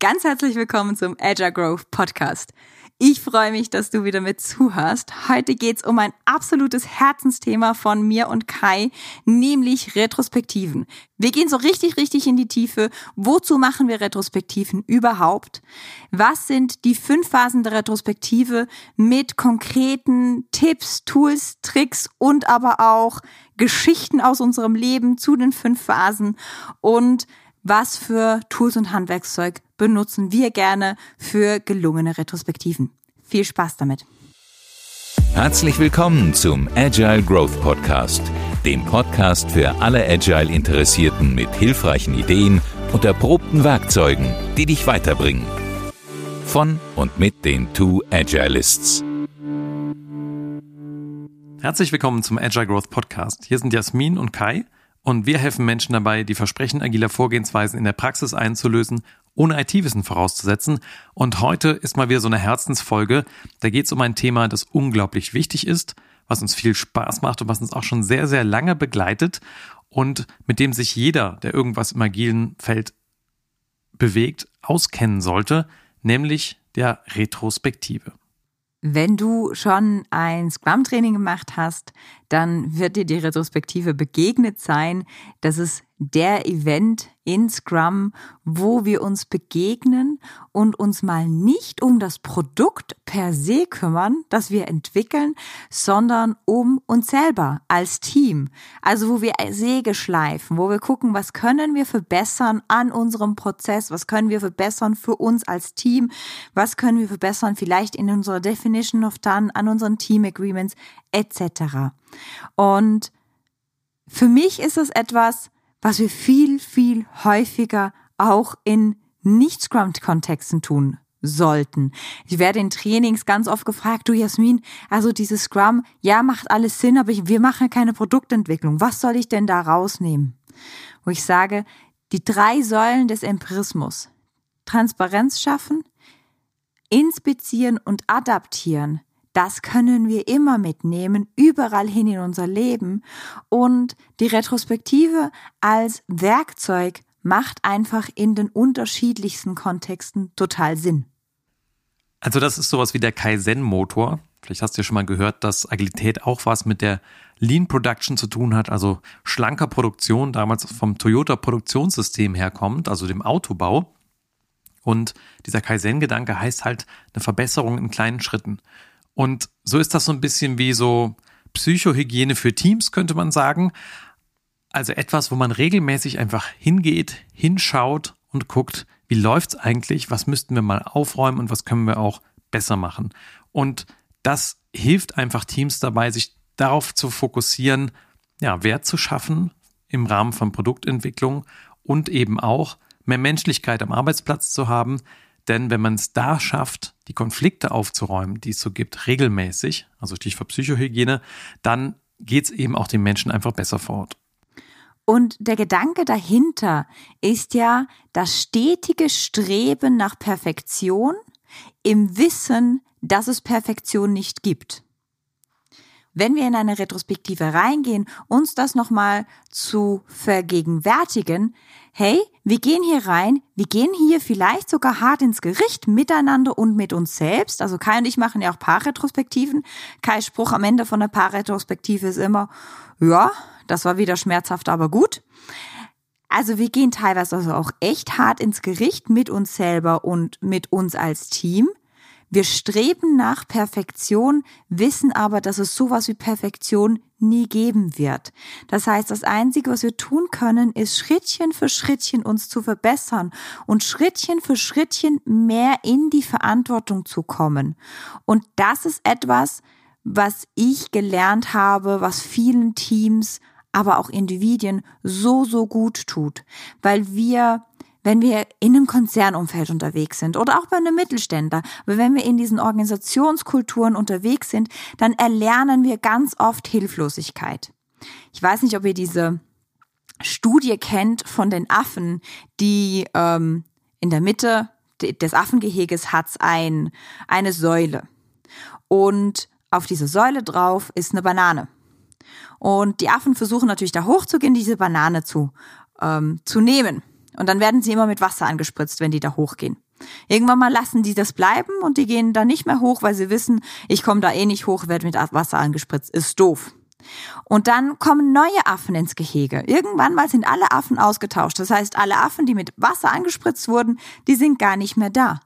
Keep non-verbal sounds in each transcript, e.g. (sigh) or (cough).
Ganz herzlich willkommen zum Agile Growth Podcast. Ich freue mich, dass du wieder mit zuhörst. Heute geht's um ein absolutes Herzensthema von mir und Kai, nämlich Retrospektiven. Wir gehen so richtig, richtig in die Tiefe. Wozu machen wir Retrospektiven überhaupt? Was sind die fünf Phasen der Retrospektive mit konkreten Tipps, Tools, Tricks und aber auch Geschichten aus unserem Leben zu den fünf Phasen und was für Tools und Handwerkszeug benutzen wir gerne für gelungene Retrospektiven. Viel Spaß damit. Herzlich willkommen zum Agile Growth Podcast, dem Podcast für alle Agile Interessierten mit hilfreichen Ideen und erprobten Werkzeugen, die dich weiterbringen. Von und mit den Two Agilists. Herzlich willkommen zum Agile Growth Podcast. Hier sind Jasmin und Kai und wir helfen Menschen dabei, die Versprechen agiler Vorgehensweisen in der Praxis einzulösen, ohne IT-Wissen vorauszusetzen. Und heute ist mal wieder so eine Herzensfolge. Da geht es um ein Thema, das unglaublich wichtig ist, was uns viel Spaß macht und was uns auch schon sehr, sehr lange begleitet und mit dem sich jeder, der irgendwas im agilen Feld bewegt, auskennen sollte, nämlich der Retrospektive. Wenn du schon ein Scrum-Training gemacht hast, dann wird dir die Retrospektive begegnet sein. Das ist der Event in Scrum, wo wir uns begegnen und uns mal nicht um das Produkt per se kümmern, das wir entwickeln, sondern um uns selber als Team. Also wo wir Säge schleifen, wo wir gucken, was können wir verbessern an unserem Prozess, was können wir verbessern für uns als Team, was können wir verbessern vielleicht in unserer Definition of Done, an unseren Team Agreements etc. Und für mich ist es etwas, was wir viel, viel häufiger auch in Nicht-Scrum-Kontexten tun sollten. Ich werde in Trainings ganz oft gefragt, du Jasmin, also dieses Scrum, ja, macht alles Sinn, aber wir machen keine Produktentwicklung. Was soll ich denn da rausnehmen? Wo ich sage, die drei Säulen des Empirismus. Transparenz schaffen, inspizieren und adaptieren das können wir immer mitnehmen, überall hin in unser Leben. Und die Retrospektive als Werkzeug macht einfach in den unterschiedlichsten Kontexten total Sinn. Also das ist sowas wie der Kaizen-Motor. Vielleicht hast du ja schon mal gehört, dass Agilität auch was mit der Lean Production zu tun hat, also schlanker Produktion, damals vom Toyota Produktionssystem herkommt, also dem Autobau. Und dieser Kaizen-Gedanke heißt halt eine Verbesserung in kleinen Schritten. Und so ist das so ein bisschen wie so Psychohygiene für Teams, könnte man sagen. Also etwas, wo man regelmäßig einfach hingeht, hinschaut und guckt, wie läuft's eigentlich, was müssten wir mal aufräumen und was können wir auch besser machen. Und das hilft einfach Teams dabei, sich darauf zu fokussieren, ja, Wert zu schaffen im Rahmen von Produktentwicklung und eben auch mehr Menschlichkeit am Arbeitsplatz zu haben, denn wenn man es da schafft, die Konflikte aufzuräumen, die es so gibt, regelmäßig, also Stichwort Psychohygiene, dann geht es eben auch den Menschen einfach besser vor Ort. Und der Gedanke dahinter ist ja das stetige Streben nach Perfektion im Wissen, dass es Perfektion nicht gibt wenn wir in eine Retrospektive reingehen, uns das nochmal zu vergegenwärtigen, hey, wir gehen hier rein, wir gehen hier vielleicht sogar hart ins Gericht miteinander und mit uns selbst. Also Kai und ich machen ja auch Paarretrospektiven. Kai Spruch am Ende von der Paarretrospektive ist immer, ja, das war wieder schmerzhaft, aber gut. Also wir gehen teilweise also auch echt hart ins Gericht mit uns selber und mit uns als Team. Wir streben nach Perfektion, wissen aber, dass es sowas wie Perfektion nie geben wird. Das heißt, das Einzige, was wir tun können, ist Schrittchen für Schrittchen uns zu verbessern und Schrittchen für Schrittchen mehr in die Verantwortung zu kommen. Und das ist etwas, was ich gelernt habe, was vielen Teams, aber auch Individuen so, so gut tut, weil wir wenn wir in einem Konzernumfeld unterwegs sind oder auch bei einem Mittelständler, aber wenn wir in diesen Organisationskulturen unterwegs sind, dann erlernen wir ganz oft Hilflosigkeit. Ich weiß nicht, ob ihr diese Studie kennt von den Affen, die ähm, in der Mitte des Affengeheges hat's ein, eine Säule. Und auf diese Säule drauf ist eine Banane. Und die Affen versuchen natürlich da hochzugehen, diese Banane zu, ähm, zu nehmen. Und dann werden sie immer mit Wasser angespritzt, wenn die da hochgehen. Irgendwann mal lassen die das bleiben und die gehen da nicht mehr hoch, weil sie wissen, ich komme da eh nicht hoch, werde mit Wasser angespritzt. Ist doof. Und dann kommen neue Affen ins Gehege. Irgendwann mal sind alle Affen ausgetauscht. Das heißt, alle Affen, die mit Wasser angespritzt wurden, die sind gar nicht mehr da.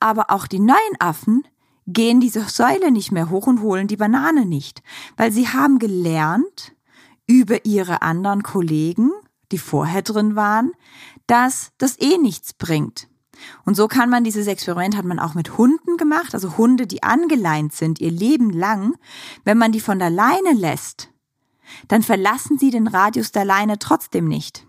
Aber auch die neuen Affen gehen diese Säule nicht mehr hoch und holen die Banane nicht, weil sie haben gelernt über ihre anderen Kollegen, die vorher drin waren, dass das eh nichts bringt. Und so kann man dieses Experiment hat man auch mit Hunden gemacht, also Hunde, die angeleint sind ihr Leben lang. Wenn man die von der Leine lässt, dann verlassen sie den Radius der Leine trotzdem nicht.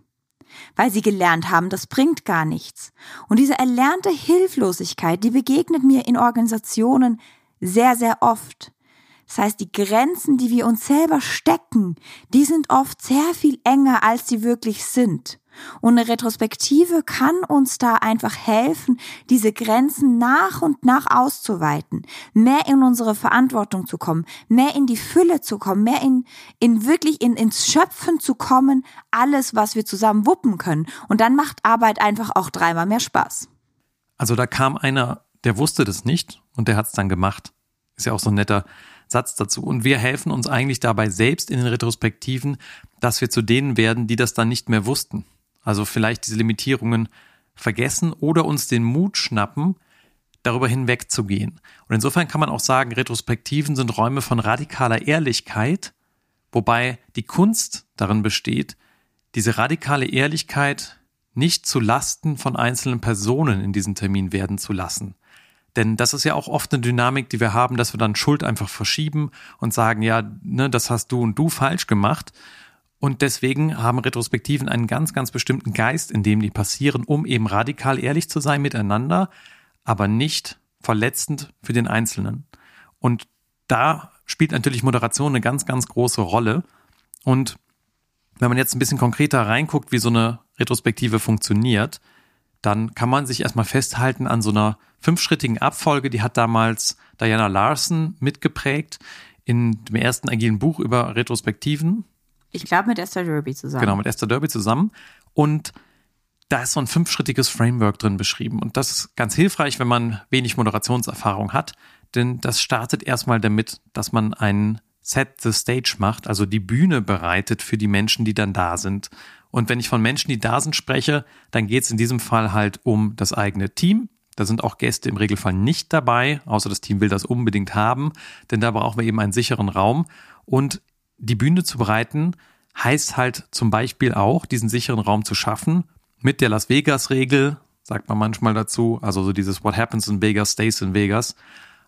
Weil sie gelernt haben, das bringt gar nichts. Und diese erlernte Hilflosigkeit, die begegnet mir in Organisationen sehr, sehr oft. Das heißt, die Grenzen, die wir uns selber stecken, die sind oft sehr viel enger, als sie wirklich sind. Und eine Retrospektive kann uns da einfach helfen, diese Grenzen nach und nach auszuweiten, mehr in unsere Verantwortung zu kommen, mehr in die Fülle zu kommen, mehr in, in wirklich in, ins Schöpfen zu kommen, alles, was wir zusammen wuppen können. Und dann macht Arbeit einfach auch dreimal mehr Spaß. Also da kam einer, der wusste das nicht und der hat es dann gemacht. Ist ja auch so ein netter Satz dazu. Und wir helfen uns eigentlich dabei selbst in den Retrospektiven, dass wir zu denen werden, die das dann nicht mehr wussten. Also vielleicht diese Limitierungen vergessen oder uns den Mut schnappen, darüber hinwegzugehen. Und insofern kann man auch sagen, Retrospektiven sind Räume von radikaler Ehrlichkeit, wobei die Kunst darin besteht, diese radikale Ehrlichkeit nicht zu Lasten von einzelnen Personen in diesem Termin werden zu lassen. Denn das ist ja auch oft eine Dynamik, die wir haben, dass wir dann Schuld einfach verschieben und sagen, ja, ne, das hast du und du falsch gemacht. Und deswegen haben Retrospektiven einen ganz, ganz bestimmten Geist, in dem die passieren, um eben radikal ehrlich zu sein miteinander, aber nicht verletzend für den Einzelnen. Und da spielt natürlich Moderation eine ganz, ganz große Rolle. Und wenn man jetzt ein bisschen konkreter reinguckt, wie so eine Retrospektive funktioniert, dann kann man sich erstmal festhalten an so einer fünfschrittigen Abfolge, die hat damals Diana Larson mitgeprägt in dem ersten agilen Buch über Retrospektiven. Ich glaube mit Esther Derby zusammen. Genau, mit Esther Derby zusammen. Und da ist so ein fünfschrittiges Framework drin beschrieben. Und das ist ganz hilfreich, wenn man wenig Moderationserfahrung hat, denn das startet erstmal damit, dass man ein Set the Stage macht, also die Bühne bereitet für die Menschen, die dann da sind. Und wenn ich von Menschen, die da sind, spreche, dann geht es in diesem Fall halt um das eigene Team. Da sind auch Gäste im Regelfall nicht dabei, außer das Team will das unbedingt haben, denn da brauchen wir eben einen sicheren Raum. Und die Bühne zu bereiten heißt halt zum Beispiel auch, diesen sicheren Raum zu schaffen mit der Las Vegas-Regel, sagt man manchmal dazu, also so dieses What happens in Vegas stays in Vegas.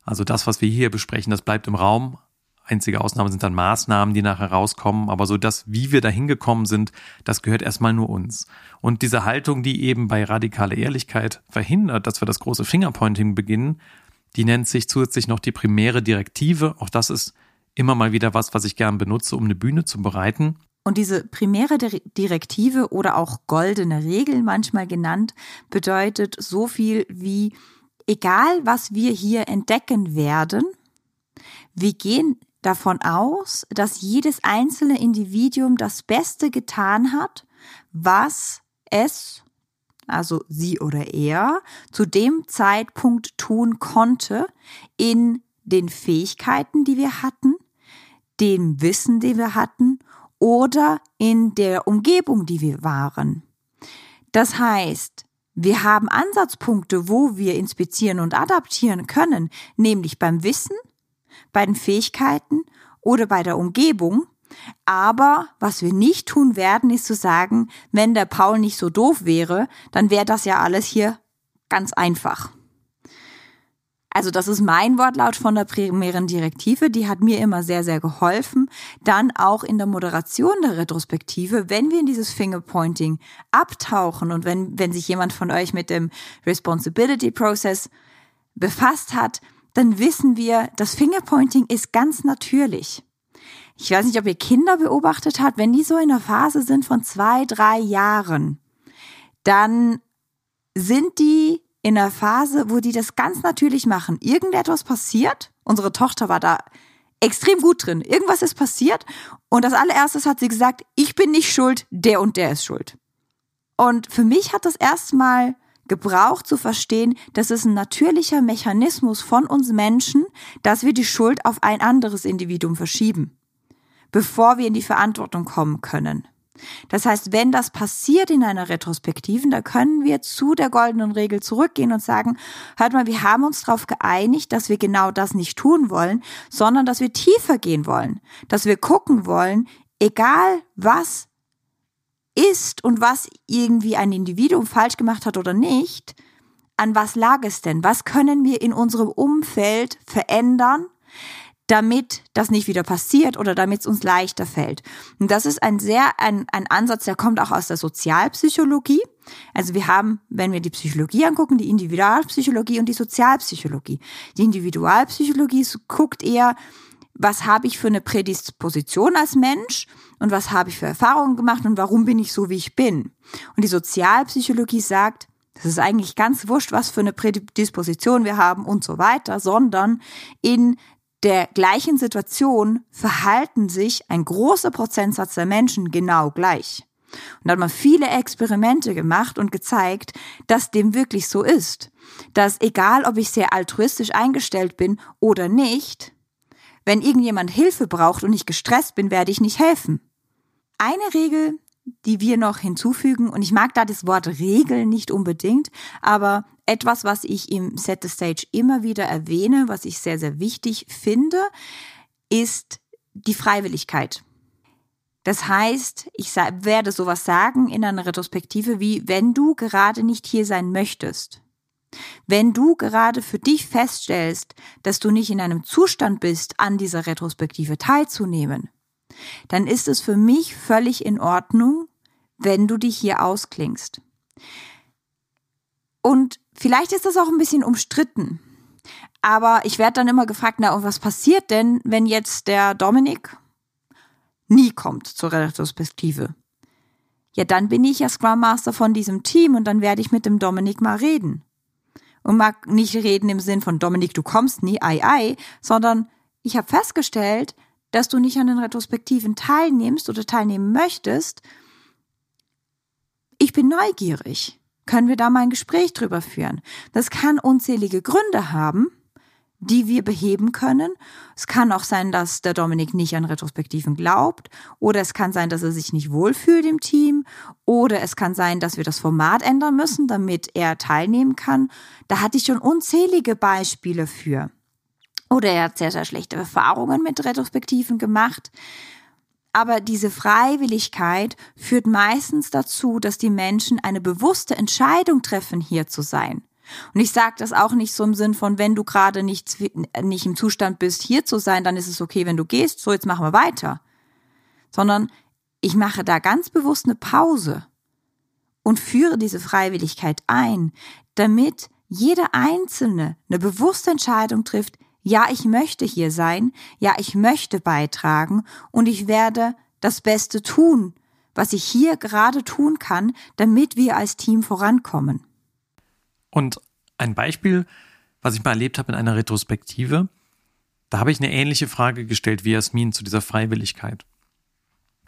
Also das, was wir hier besprechen, das bleibt im Raum. Einzige Ausnahme sind dann Maßnahmen, die nachher rauskommen. Aber so das, wie wir da hingekommen sind, das gehört erstmal nur uns. Und diese Haltung, die eben bei radikaler Ehrlichkeit verhindert, dass wir das große Fingerpointing beginnen, die nennt sich zusätzlich noch die primäre Direktive. Auch das ist immer mal wieder was, was ich gern benutze, um eine Bühne zu bereiten. Und diese primäre Direktive oder auch goldene Regel manchmal genannt, bedeutet so viel wie, egal was wir hier entdecken werden, wir gehen davon aus, dass jedes einzelne Individuum das Beste getan hat, was es, also sie oder er, zu dem Zeitpunkt tun konnte, in den Fähigkeiten, die wir hatten, dem Wissen, die wir hatten oder in der Umgebung, die wir waren. Das heißt, wir haben Ansatzpunkte, wo wir inspizieren und adaptieren können, nämlich beim Wissen, bei den Fähigkeiten oder bei der Umgebung. Aber was wir nicht tun werden, ist zu sagen, wenn der Paul nicht so doof wäre, dann wäre das ja alles hier ganz einfach. Also das ist mein Wortlaut von der primären Direktive, die hat mir immer sehr, sehr geholfen. Dann auch in der Moderation der Retrospektive, wenn wir in dieses Fingerpointing abtauchen und wenn, wenn sich jemand von euch mit dem Responsibility Process befasst hat, dann wissen wir, das Fingerpointing ist ganz natürlich. Ich weiß nicht, ob ihr Kinder beobachtet habt, wenn die so in der Phase sind von zwei, drei Jahren, dann sind die in der Phase, wo die das ganz natürlich machen. Irgendetwas passiert. Unsere Tochter war da extrem gut drin. Irgendwas ist passiert. Und das allererstes hat sie gesagt, ich bin nicht schuld, der und der ist schuld. Und für mich hat das erstmal gebraucht zu verstehen, das ist ein natürlicher Mechanismus von uns Menschen, dass wir die Schuld auf ein anderes Individuum verschieben, bevor wir in die Verantwortung kommen können. Das heißt, wenn das passiert in einer Retrospektiven, da können wir zu der goldenen Regel zurückgehen und sagen, hört mal, wir haben uns darauf geeinigt, dass wir genau das nicht tun wollen, sondern dass wir tiefer gehen wollen, dass wir gucken wollen, egal was ist und was irgendwie ein Individuum falsch gemacht hat oder nicht, an was lag es denn? Was können wir in unserem Umfeld verändern, damit das nicht wieder passiert oder damit es uns leichter fällt. Und das ist ein sehr, ein, ein Ansatz, der kommt auch aus der Sozialpsychologie. Also wir haben, wenn wir die Psychologie angucken, die Individualpsychologie und die Sozialpsychologie. Die Individualpsychologie guckt eher, was habe ich für eine Prädisposition als Mensch und was habe ich für Erfahrungen gemacht und warum bin ich so, wie ich bin. Und die Sozialpsychologie sagt, das ist eigentlich ganz wurscht, was für eine Prädisposition wir haben und so weiter, sondern in der gleichen Situation verhalten sich ein großer Prozentsatz der Menschen genau gleich. Und da hat man viele Experimente gemacht und gezeigt, dass dem wirklich so ist. Dass egal, ob ich sehr altruistisch eingestellt bin oder nicht, wenn irgendjemand Hilfe braucht und ich gestresst bin, werde ich nicht helfen. Eine Regel, die wir noch hinzufügen, und ich mag da das Wort Regel nicht unbedingt, aber etwas, was ich im Set the Stage immer wieder erwähne, was ich sehr, sehr wichtig finde, ist die Freiwilligkeit. Das heißt, ich werde sowas sagen in einer Retrospektive wie, wenn du gerade nicht hier sein möchtest, wenn du gerade für dich feststellst, dass du nicht in einem Zustand bist, an dieser Retrospektive teilzunehmen, dann ist es für mich völlig in Ordnung, wenn du dich hier ausklingst. Und vielleicht ist das auch ein bisschen umstritten. Aber ich werde dann immer gefragt, na, und was passiert denn, wenn jetzt der Dominik nie kommt zur Retrospektive? Ja, dann bin ich ja Scrum Master von diesem Team und dann werde ich mit dem Dominik mal reden. Und mag nicht reden im Sinn von Dominik, du kommst nie, ei, ei, sondern ich habe festgestellt, dass du nicht an den Retrospektiven teilnimmst oder teilnehmen möchtest. Ich bin neugierig können wir da mal ein Gespräch drüber führen. Das kann unzählige Gründe haben, die wir beheben können. Es kann auch sein, dass der Dominik nicht an Retrospektiven glaubt, oder es kann sein, dass er sich nicht wohlfühlt im Team, oder es kann sein, dass wir das Format ändern müssen, damit er teilnehmen kann. Da hatte ich schon unzählige Beispiele für. Oder er hat sehr, sehr schlechte Erfahrungen mit Retrospektiven gemacht. Aber diese Freiwilligkeit führt meistens dazu, dass die Menschen eine bewusste Entscheidung treffen, hier zu sein. Und ich sage das auch nicht so im Sinn von, wenn du gerade nicht, nicht im Zustand bist, hier zu sein, dann ist es okay, wenn du gehst, so jetzt machen wir weiter. Sondern ich mache da ganz bewusst eine Pause und führe diese Freiwilligkeit ein, damit jeder Einzelne eine bewusste Entscheidung trifft, ja, ich möchte hier sein, ja, ich möchte beitragen und ich werde das Beste tun, was ich hier gerade tun kann, damit wir als Team vorankommen. Und ein Beispiel, was ich mal erlebt habe in einer Retrospektive, da habe ich eine ähnliche Frage gestellt wie Jasmin zu dieser Freiwilligkeit.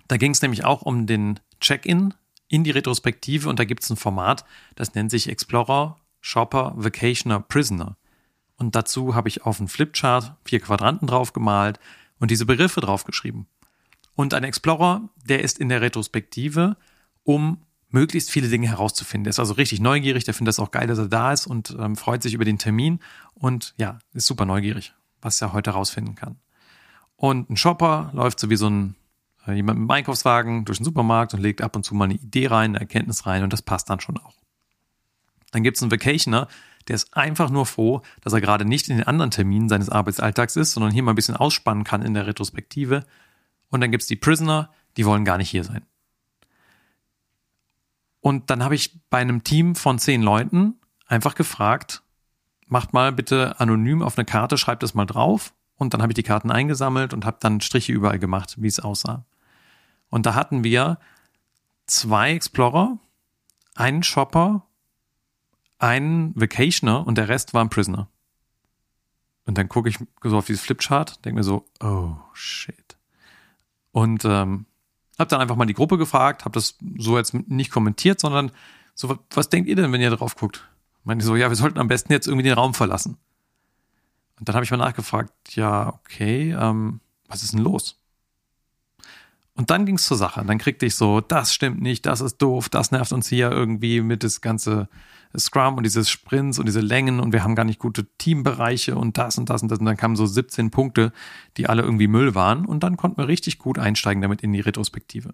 Da ging es nämlich auch um den Check-in in die Retrospektive und da gibt es ein Format, das nennt sich Explorer, Shopper, Vacationer, Prisoner. Und dazu habe ich auf einen Flipchart vier Quadranten drauf gemalt und diese Begriffe draufgeschrieben. Und ein Explorer, der ist in der Retrospektive, um möglichst viele Dinge herauszufinden. Der ist also richtig neugierig, der findet es auch geil, dass er da ist und ähm, freut sich über den Termin und ja, ist super neugierig, was er heute herausfinden kann. Und ein Shopper läuft so wie so ein äh, jemand mit einem Einkaufswagen durch den Supermarkt und legt ab und zu mal eine Idee rein, eine Erkenntnis rein und das passt dann schon auch. Dann gibt es einen Vacationer, der ist einfach nur froh, dass er gerade nicht in den anderen Terminen seines Arbeitsalltags ist, sondern hier mal ein bisschen ausspannen kann in der Retrospektive. Und dann gibt's die Prisoner, die wollen gar nicht hier sein. Und dann habe ich bei einem Team von zehn Leuten einfach gefragt, macht mal bitte anonym auf eine Karte, schreibt es mal drauf. Und dann habe ich die Karten eingesammelt und habe dann Striche überall gemacht, wie es aussah. Und da hatten wir zwei Explorer, einen Shopper ein Vacationer und der Rest war ein Prisoner. Und dann gucke ich so auf dieses Flipchart, denke mir so, oh shit. Und ähm, habe dann einfach mal die Gruppe gefragt, habe das so jetzt nicht kommentiert, sondern so, was denkt ihr denn, wenn ihr drauf guckt? Meinte so, ja, wir sollten am besten jetzt irgendwie den Raum verlassen. Und dann habe ich mal nachgefragt, ja, okay, ähm, was ist denn los? Und dann ging es zur Sache. Dann kriegte ich so, das stimmt nicht, das ist doof, das nervt uns hier irgendwie mit das ganze Scrum und dieses Sprints und diese Längen und wir haben gar nicht gute Teambereiche und das und das und das. Und dann kamen so 17 Punkte, die alle irgendwie Müll waren. Und dann konnten wir richtig gut einsteigen damit in die Retrospektive.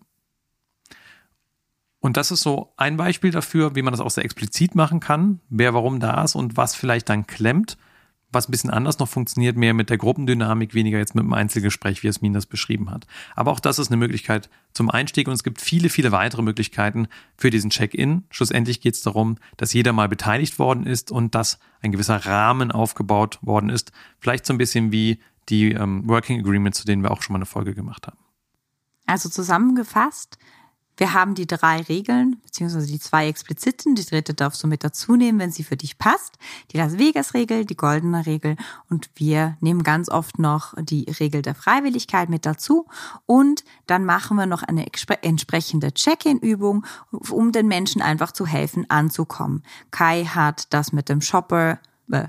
Und das ist so ein Beispiel dafür, wie man das auch sehr explizit machen kann, wer warum da ist und was vielleicht dann klemmt was ein bisschen anders noch funktioniert, mehr mit der Gruppendynamik, weniger jetzt mit dem Einzelgespräch, wie Jasmin das beschrieben hat. Aber auch das ist eine Möglichkeit zum Einstieg und es gibt viele, viele weitere Möglichkeiten für diesen Check-in. Schlussendlich geht es darum, dass jeder mal beteiligt worden ist und dass ein gewisser Rahmen aufgebaut worden ist. Vielleicht so ein bisschen wie die ähm, Working Agreements, zu denen wir auch schon mal eine Folge gemacht haben. Also zusammengefasst, wir haben die drei Regeln, beziehungsweise die zwei expliziten. Die dritte darfst du mit dazu nehmen, wenn sie für dich passt. Die Las Vegas-Regel, die goldene Regel. Und wir nehmen ganz oft noch die Regel der Freiwilligkeit mit dazu. Und dann machen wir noch eine entsprechende Check-in-Übung, um den Menschen einfach zu helfen, anzukommen. Kai hat das mit dem Shopper, äh,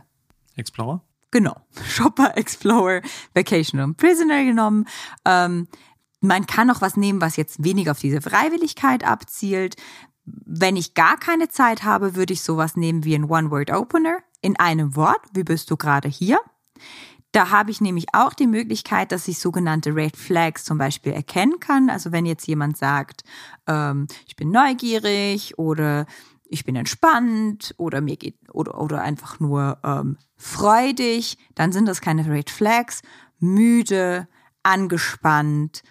Explorer? Genau. (laughs) Shopper, Explorer, Vacation und Prisoner genommen. Ähm, man kann auch was nehmen, was jetzt weniger auf diese Freiwilligkeit abzielt. Wenn ich gar keine Zeit habe, würde ich sowas nehmen wie ein One-Word-Opener in einem Wort. Wie bist du gerade hier? Da habe ich nämlich auch die Möglichkeit, dass ich sogenannte Red Flags zum Beispiel erkennen kann. Also wenn jetzt jemand sagt, ähm, ich bin neugierig oder ich bin entspannt oder mir geht oder, oder einfach nur ähm, freudig, dann sind das keine Red Flags. Müde, angespannt,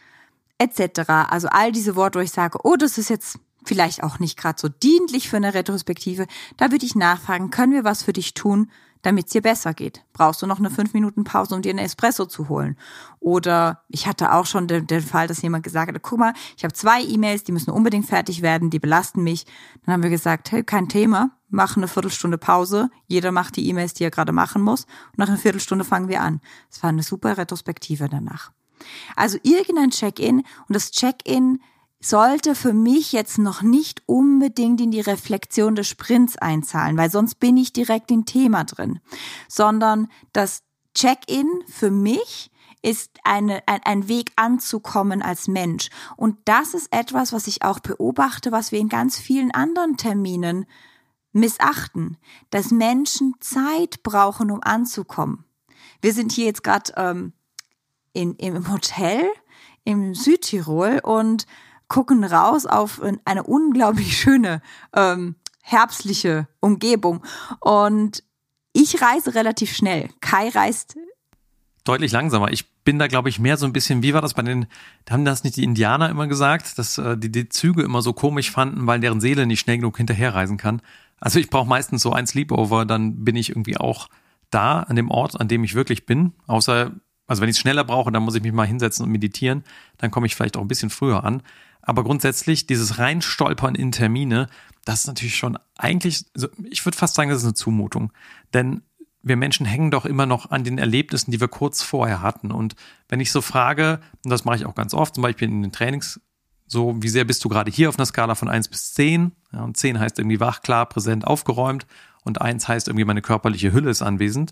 etc. Also all diese Worte, wo ich sage, oh, das ist jetzt vielleicht auch nicht gerade so dienlich für eine Retrospektive, da würde ich nachfragen, können wir was für dich tun, damit es dir besser geht? Brauchst du noch eine fünf Minuten Pause, um dir einen Espresso zu holen? Oder ich hatte auch schon den, den Fall, dass jemand gesagt hat, guck mal, ich habe zwei E-Mails, die müssen unbedingt fertig werden, die belasten mich. Dann haben wir gesagt, hey, kein Thema, mach eine Viertelstunde Pause, jeder macht die E-Mails, die er gerade machen muss, und nach einer Viertelstunde fangen wir an. Es war eine super Retrospektive danach. Also irgendein Check-in und das Check-in sollte für mich jetzt noch nicht unbedingt in die Reflexion des Sprints einzahlen, weil sonst bin ich direkt im Thema drin, sondern das Check-in für mich ist eine, ein, ein Weg anzukommen als Mensch. Und das ist etwas, was ich auch beobachte, was wir in ganz vielen anderen Terminen missachten, dass Menschen Zeit brauchen, um anzukommen. Wir sind hier jetzt gerade ähm, in, im Hotel im Südtirol und gucken raus auf eine unglaublich schöne ähm, herbstliche Umgebung. Und ich reise relativ schnell. Kai reist deutlich langsamer. Ich bin da, glaube ich, mehr so ein bisschen, wie war das bei den, haben das nicht die Indianer immer gesagt, dass äh, die die Züge immer so komisch fanden, weil deren Seele nicht schnell genug hinterherreisen kann. Also ich brauche meistens so ein Sleepover, dann bin ich irgendwie auch da an dem Ort, an dem ich wirklich bin. Außer also wenn ich es schneller brauche, dann muss ich mich mal hinsetzen und meditieren, dann komme ich vielleicht auch ein bisschen früher an. Aber grundsätzlich, dieses Reinstolpern in Termine, das ist natürlich schon eigentlich, ich würde fast sagen, das ist eine Zumutung. Denn wir Menschen hängen doch immer noch an den Erlebnissen, die wir kurz vorher hatten. Und wenn ich so frage, und das mache ich auch ganz oft, zum Beispiel in den Trainings, so, wie sehr bist du gerade hier auf einer Skala von eins bis zehn? Ja, und zehn heißt irgendwie wach, klar, präsent, aufgeräumt. Und eins heißt irgendwie, meine körperliche Hülle ist anwesend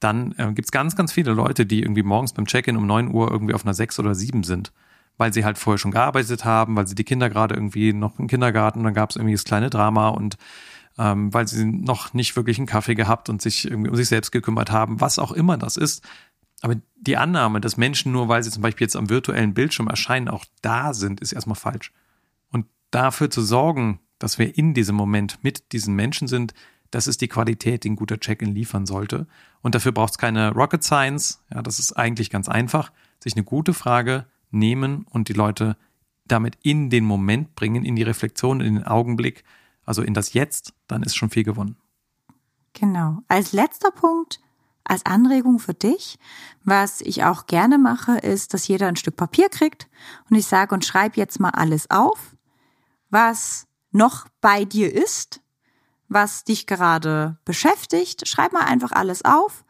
dann äh, gibt es ganz, ganz viele Leute, die irgendwie morgens beim Check-in um neun Uhr irgendwie auf einer sechs oder sieben sind, weil sie halt vorher schon gearbeitet haben, weil sie die Kinder gerade irgendwie noch im Kindergarten, dann gab es irgendwie das kleine Drama und ähm, weil sie noch nicht wirklich einen Kaffee gehabt und sich irgendwie um sich selbst gekümmert haben, was auch immer das ist. Aber die Annahme, dass Menschen nur, weil sie zum Beispiel jetzt am virtuellen Bildschirm erscheinen, auch da sind, ist erstmal falsch. Und dafür zu sorgen, dass wir in diesem Moment mit diesen Menschen sind, das ist die Qualität, die ein guter Check-in liefern sollte. Und dafür braucht es keine Rocket Science. Ja, das ist eigentlich ganz einfach. Sich eine gute Frage nehmen und die Leute damit in den Moment bringen, in die Reflexion, in den Augenblick, also in das Jetzt, dann ist schon viel gewonnen. Genau. Als letzter Punkt, als Anregung für dich, was ich auch gerne mache, ist, dass jeder ein Stück Papier kriegt und ich sage und schreib jetzt mal alles auf, was noch bei dir ist, was dich gerade beschäftigt. Schreib mal einfach alles auf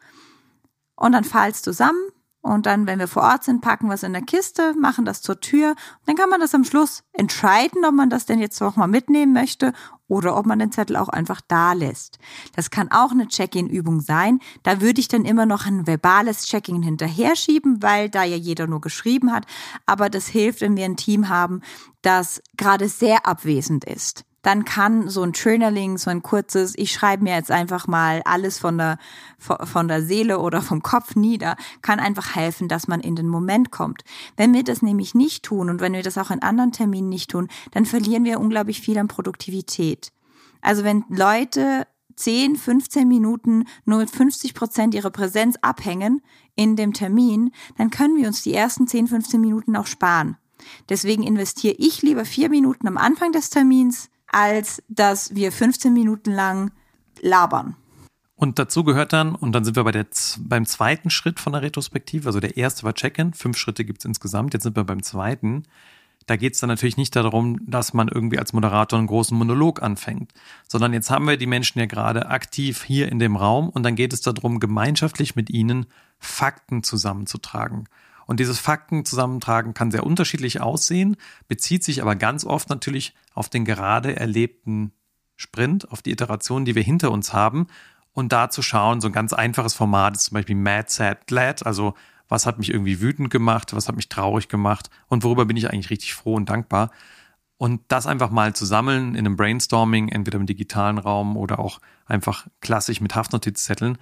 und dann fallst zusammen. Und dann, wenn wir vor Ort sind, packen wir es in der Kiste, machen das zur Tür. Dann kann man das am Schluss entscheiden, ob man das denn jetzt auch mal mitnehmen möchte oder ob man den Zettel auch einfach da lässt. Das kann auch eine Check-in-Übung sein. Da würde ich dann immer noch ein verbales Check-in hinterher schieben, weil da ja jeder nur geschrieben hat. Aber das hilft, wenn wir ein Team haben, das gerade sehr abwesend ist dann kann so ein Journaling, so ein kurzes, ich schreibe mir jetzt einfach mal alles von der, von der Seele oder vom Kopf nieder, kann einfach helfen, dass man in den Moment kommt. Wenn wir das nämlich nicht tun und wenn wir das auch in anderen Terminen nicht tun, dann verlieren wir unglaublich viel an Produktivität. Also wenn Leute 10, 15 Minuten nur mit 50 Prozent ihrer Präsenz abhängen in dem Termin, dann können wir uns die ersten 10, 15 Minuten auch sparen. Deswegen investiere ich lieber vier Minuten am Anfang des Termins als dass wir 15 Minuten lang labern. Und dazu gehört dann, und dann sind wir bei der, beim zweiten Schritt von der Retrospektive, also der erste war Check-in, fünf Schritte gibt es insgesamt, jetzt sind wir beim zweiten. Da geht es dann natürlich nicht darum, dass man irgendwie als Moderator einen großen Monolog anfängt, sondern jetzt haben wir die Menschen ja gerade aktiv hier in dem Raum und dann geht es darum, gemeinschaftlich mit ihnen Fakten zusammenzutragen. Und dieses Faktenzusammentragen kann sehr unterschiedlich aussehen, bezieht sich aber ganz oft natürlich auf den gerade erlebten Sprint, auf die Iteration, die wir hinter uns haben. Und da zu schauen, so ein ganz einfaches Format ist zum Beispiel Mad, Sad, Glad, also was hat mich irgendwie wütend gemacht, was hat mich traurig gemacht und worüber bin ich eigentlich richtig froh und dankbar. Und das einfach mal zu sammeln in einem Brainstorming, entweder im digitalen Raum oder auch einfach klassisch mit Haftnotizzetteln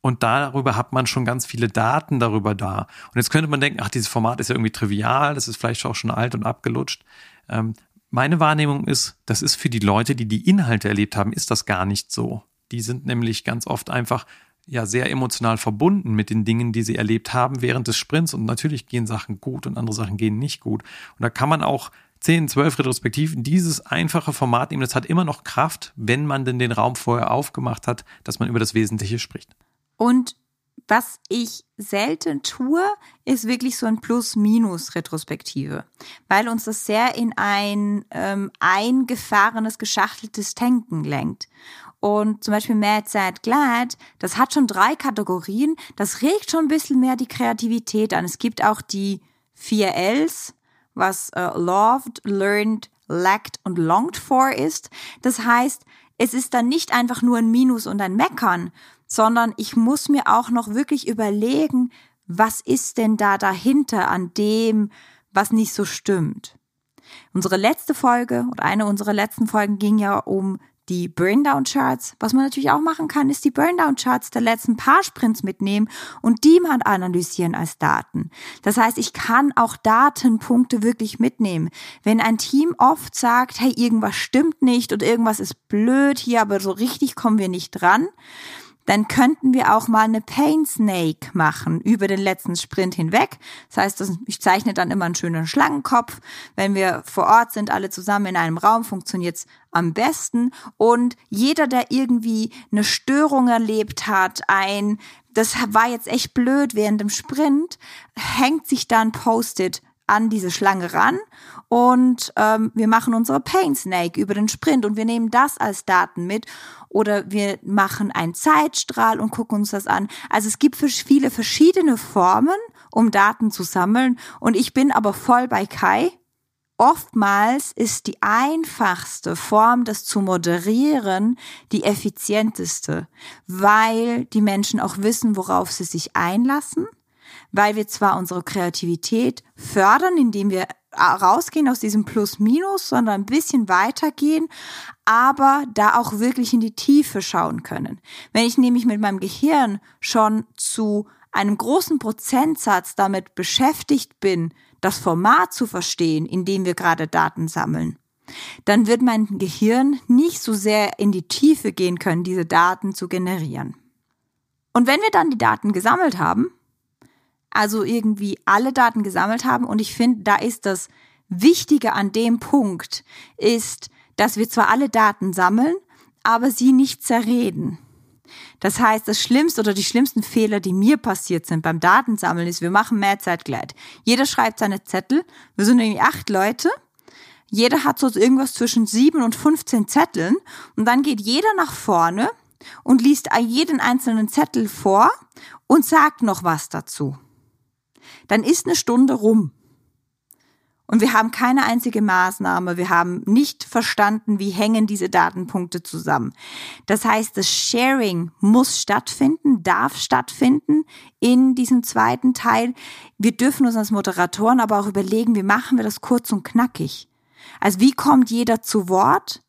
und darüber hat man schon ganz viele Daten darüber da. Und jetzt könnte man denken, ach, dieses Format ist ja irgendwie trivial, das ist vielleicht auch schon alt und abgelutscht. Ähm, meine Wahrnehmung ist, das ist für die Leute, die die Inhalte erlebt haben, ist das gar nicht so. Die sind nämlich ganz oft einfach ja sehr emotional verbunden mit den Dingen, die sie erlebt haben während des Sprints. Und natürlich gehen Sachen gut und andere Sachen gehen nicht gut. Und da kann man auch 10, 12 Retrospektiven dieses einfache Format nehmen. Das hat immer noch Kraft, wenn man denn den Raum vorher aufgemacht hat, dass man über das Wesentliche spricht. Und was ich selten tue, ist wirklich so ein Plus-Minus-Retrospektive, weil uns das sehr in ein ähm, eingefahrenes, geschachteltes Denken lenkt. Und zum Beispiel Mad, Sad, Glad, das hat schon drei Kategorien, das regt schon ein bisschen mehr die Kreativität an. Es gibt auch die vier Ls, was äh, loved, learned, lacked und longed for ist. Das heißt, es ist dann nicht einfach nur ein Minus und ein Meckern, sondern ich muss mir auch noch wirklich überlegen, was ist denn da dahinter an dem, was nicht so stimmt. Unsere letzte Folge oder eine unserer letzten Folgen ging ja um die Burndown Charts. Was man natürlich auch machen kann, ist die Burndown Charts der letzten paar Sprints mitnehmen und die mal analysieren als Daten. Das heißt, ich kann auch Datenpunkte wirklich mitnehmen. Wenn ein Team oft sagt, hey, irgendwas stimmt nicht und irgendwas ist blöd hier, aber so richtig kommen wir nicht dran, dann könnten wir auch mal eine Pain Snake machen über den letzten Sprint hinweg. Das heißt, ich zeichne dann immer einen schönen Schlangenkopf. Wenn wir vor Ort sind, alle zusammen in einem Raum, funktioniert's am besten. Und jeder, der irgendwie eine Störung erlebt hat, ein, das war jetzt echt blöd während dem Sprint, hängt sich dann Post-it an diese Schlange ran und ähm, wir machen unsere Pain Snake über den Sprint und wir nehmen das als Daten mit oder wir machen einen Zeitstrahl und gucken uns das an. Also es gibt viele verschiedene Formen, um Daten zu sammeln und ich bin aber voll bei Kai. Oftmals ist die einfachste Form, das zu moderieren, die effizienteste, weil die Menschen auch wissen, worauf sie sich einlassen weil wir zwar unsere Kreativität fördern, indem wir rausgehen aus diesem Plus-Minus, sondern ein bisschen weitergehen, aber da auch wirklich in die Tiefe schauen können. Wenn ich nämlich mit meinem Gehirn schon zu einem großen Prozentsatz damit beschäftigt bin, das Format zu verstehen, in dem wir gerade Daten sammeln, dann wird mein Gehirn nicht so sehr in die Tiefe gehen können, diese Daten zu generieren. Und wenn wir dann die Daten gesammelt haben, also irgendwie alle Daten gesammelt haben. Und ich finde, da ist das Wichtige an dem Punkt, ist, dass wir zwar alle Daten sammeln, aber sie nicht zerreden. Das heißt, das Schlimmste oder die schlimmsten Fehler, die mir passiert sind beim Datensammeln, ist, wir machen mehr Zeitgleit. Jeder schreibt seine Zettel. Wir sind irgendwie acht Leute. Jeder hat so irgendwas zwischen sieben und 15 Zetteln. Und dann geht jeder nach vorne und liest jeden einzelnen Zettel vor und sagt noch was dazu dann ist eine Stunde rum. Und wir haben keine einzige Maßnahme. Wir haben nicht verstanden, wie hängen diese Datenpunkte zusammen. Das heißt, das Sharing muss stattfinden, darf stattfinden in diesem zweiten Teil. Wir dürfen uns als Moderatoren aber auch überlegen, wie machen wir das kurz und knackig. Also wie kommt jeder zu Wort,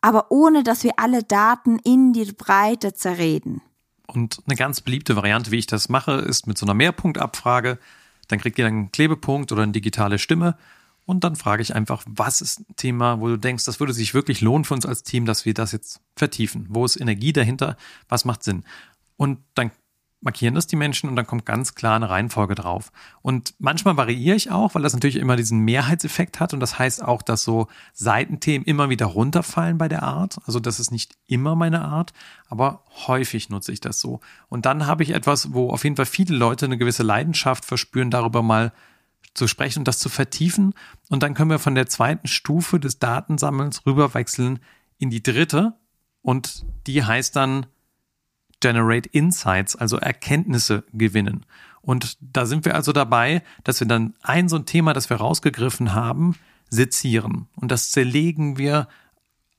aber ohne dass wir alle Daten in die Breite zerreden. Und eine ganz beliebte Variante, wie ich das mache, ist mit so einer Mehrpunktabfrage. Dann kriegt ihr einen Klebepunkt oder eine digitale Stimme und dann frage ich einfach, was ist ein Thema, wo du denkst, das würde sich wirklich lohnen für uns als Team, dass wir das jetzt vertiefen? Wo ist Energie dahinter? Was macht Sinn? Und dann markieren das die Menschen und dann kommt ganz klar eine Reihenfolge drauf. Und manchmal variiere ich auch, weil das natürlich immer diesen Mehrheitseffekt hat und das heißt auch, dass so Seitenthemen immer wieder runterfallen bei der Art. Also das ist nicht immer meine Art, aber häufig nutze ich das so. Und dann habe ich etwas, wo auf jeden Fall viele Leute eine gewisse Leidenschaft verspüren, darüber mal zu sprechen und das zu vertiefen. Und dann können wir von der zweiten Stufe des Datensammelns rüberwechseln in die dritte. Und die heißt dann Generate Insights, also Erkenntnisse gewinnen. Und da sind wir also dabei, dass wir dann ein so ein Thema, das wir rausgegriffen haben, sezieren. Und das zerlegen wir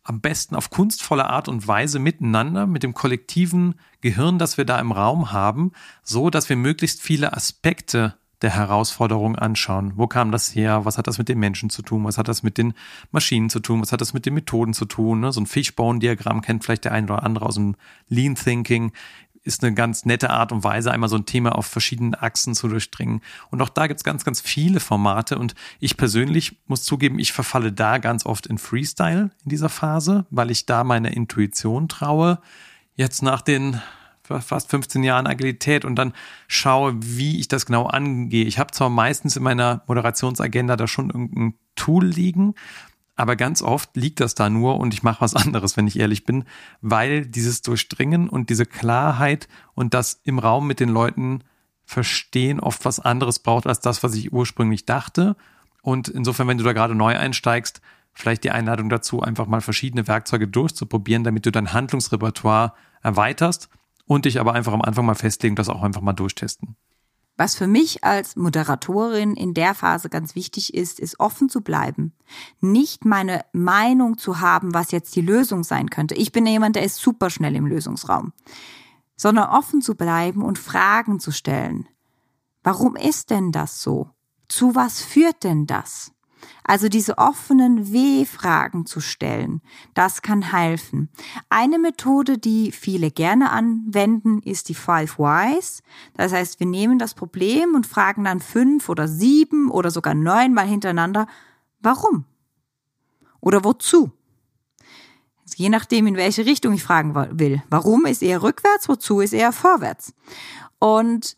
am besten auf kunstvolle Art und Weise miteinander, mit dem kollektiven Gehirn, das wir da im Raum haben, so dass wir möglichst viele Aspekte der Herausforderung anschauen. Wo kam das her? Was hat das mit den Menschen zu tun? Was hat das mit den Maschinen zu tun? Was hat das mit den Methoden zu tun? Ne? So ein Fishbone-Diagramm kennt vielleicht der eine oder andere aus dem Lean Thinking. Ist eine ganz nette Art und Weise, einmal so ein Thema auf verschiedenen Achsen zu durchdringen. Und auch da gibt's ganz, ganz viele Formate. Und ich persönlich muss zugeben, ich verfalle da ganz oft in Freestyle in dieser Phase, weil ich da meiner Intuition traue. Jetzt nach den fast 15 Jahren Agilität und dann schaue, wie ich das genau angehe. Ich habe zwar meistens in meiner Moderationsagenda da schon irgendein Tool liegen, aber ganz oft liegt das da nur und ich mache was anderes, wenn ich ehrlich bin, weil dieses Durchdringen und diese Klarheit und das im Raum mit den Leuten verstehen oft was anderes braucht als das, was ich ursprünglich dachte. Und insofern, wenn du da gerade neu einsteigst, vielleicht die Einladung dazu, einfach mal verschiedene Werkzeuge durchzuprobieren, damit du dein Handlungsrepertoire erweiterst und dich aber einfach am Anfang mal festlegen, das auch einfach mal durchtesten. Was für mich als Moderatorin in der Phase ganz wichtig ist, ist offen zu bleiben. Nicht meine Meinung zu haben, was jetzt die Lösung sein könnte. Ich bin jemand, der ist super schnell im Lösungsraum. Sondern offen zu bleiben und Fragen zu stellen. Warum ist denn das so? Zu was führt denn das? Also diese offenen W-Fragen zu stellen, das kann helfen. Eine Methode, die viele gerne anwenden, ist die Five Whys. Das heißt, wir nehmen das Problem und fragen dann fünf oder sieben oder sogar neunmal hintereinander, warum? Oder wozu? Je nachdem, in welche Richtung ich fragen will. Warum ist eher rückwärts, wozu ist eher vorwärts? Und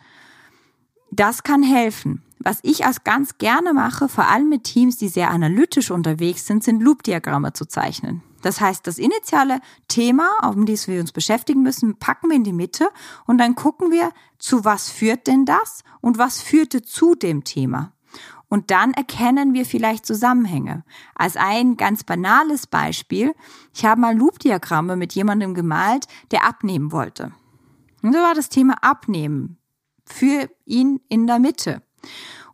das kann helfen. Was ich als ganz gerne mache, vor allem mit Teams, die sehr analytisch unterwegs sind, sind Loop-Diagramme zu zeichnen. Das heißt, das initiale Thema, um das wir uns beschäftigen müssen, packen wir in die Mitte und dann gucken wir, zu was führt denn das und was führte zu dem Thema. Und dann erkennen wir vielleicht Zusammenhänge. Als ein ganz banales Beispiel, ich habe mal Loop-Diagramme mit jemandem gemalt, der abnehmen wollte. Und so war das Thema Abnehmen für ihn in der Mitte.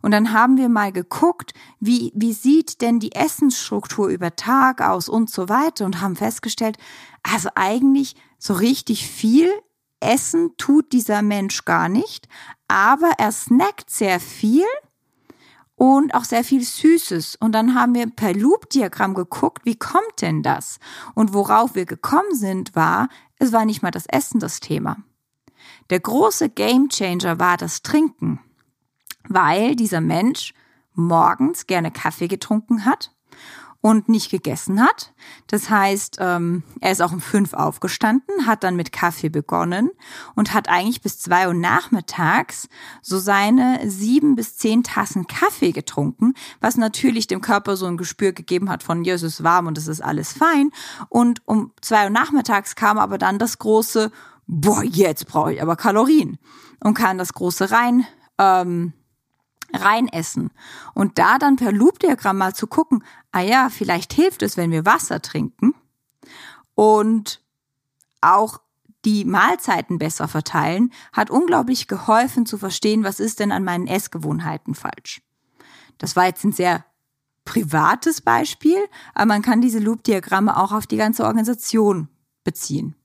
Und dann haben wir mal geguckt, wie, wie sieht denn die Essensstruktur über Tag aus und so weiter und haben festgestellt, also eigentlich so richtig viel Essen tut dieser Mensch gar nicht, aber er snackt sehr viel und auch sehr viel Süßes. Und dann haben wir per Loop-Diagramm geguckt, wie kommt denn das? Und worauf wir gekommen sind, war, es war nicht mal das Essen das Thema. Der große Gamechanger war das Trinken weil dieser Mensch morgens gerne Kaffee getrunken hat und nicht gegessen hat. Das heißt, ähm, er ist auch um fünf aufgestanden, hat dann mit Kaffee begonnen und hat eigentlich bis zwei Uhr nachmittags so seine sieben bis zehn Tassen Kaffee getrunken, was natürlich dem Körper so ein Gespür gegeben hat von, ja, es ist warm und es ist alles fein. Und um zwei Uhr nachmittags kam aber dann das große, boah, jetzt brauche ich aber Kalorien und kann das große rein ähm, reinessen. Und da dann per Loop-Diagramm mal zu gucken, ah ja, vielleicht hilft es, wenn wir Wasser trinken und auch die Mahlzeiten besser verteilen, hat unglaublich geholfen zu verstehen, was ist denn an meinen Essgewohnheiten falsch. Das war jetzt ein sehr privates Beispiel, aber man kann diese Loop-Diagramme auch auf die ganze Organisation beziehen.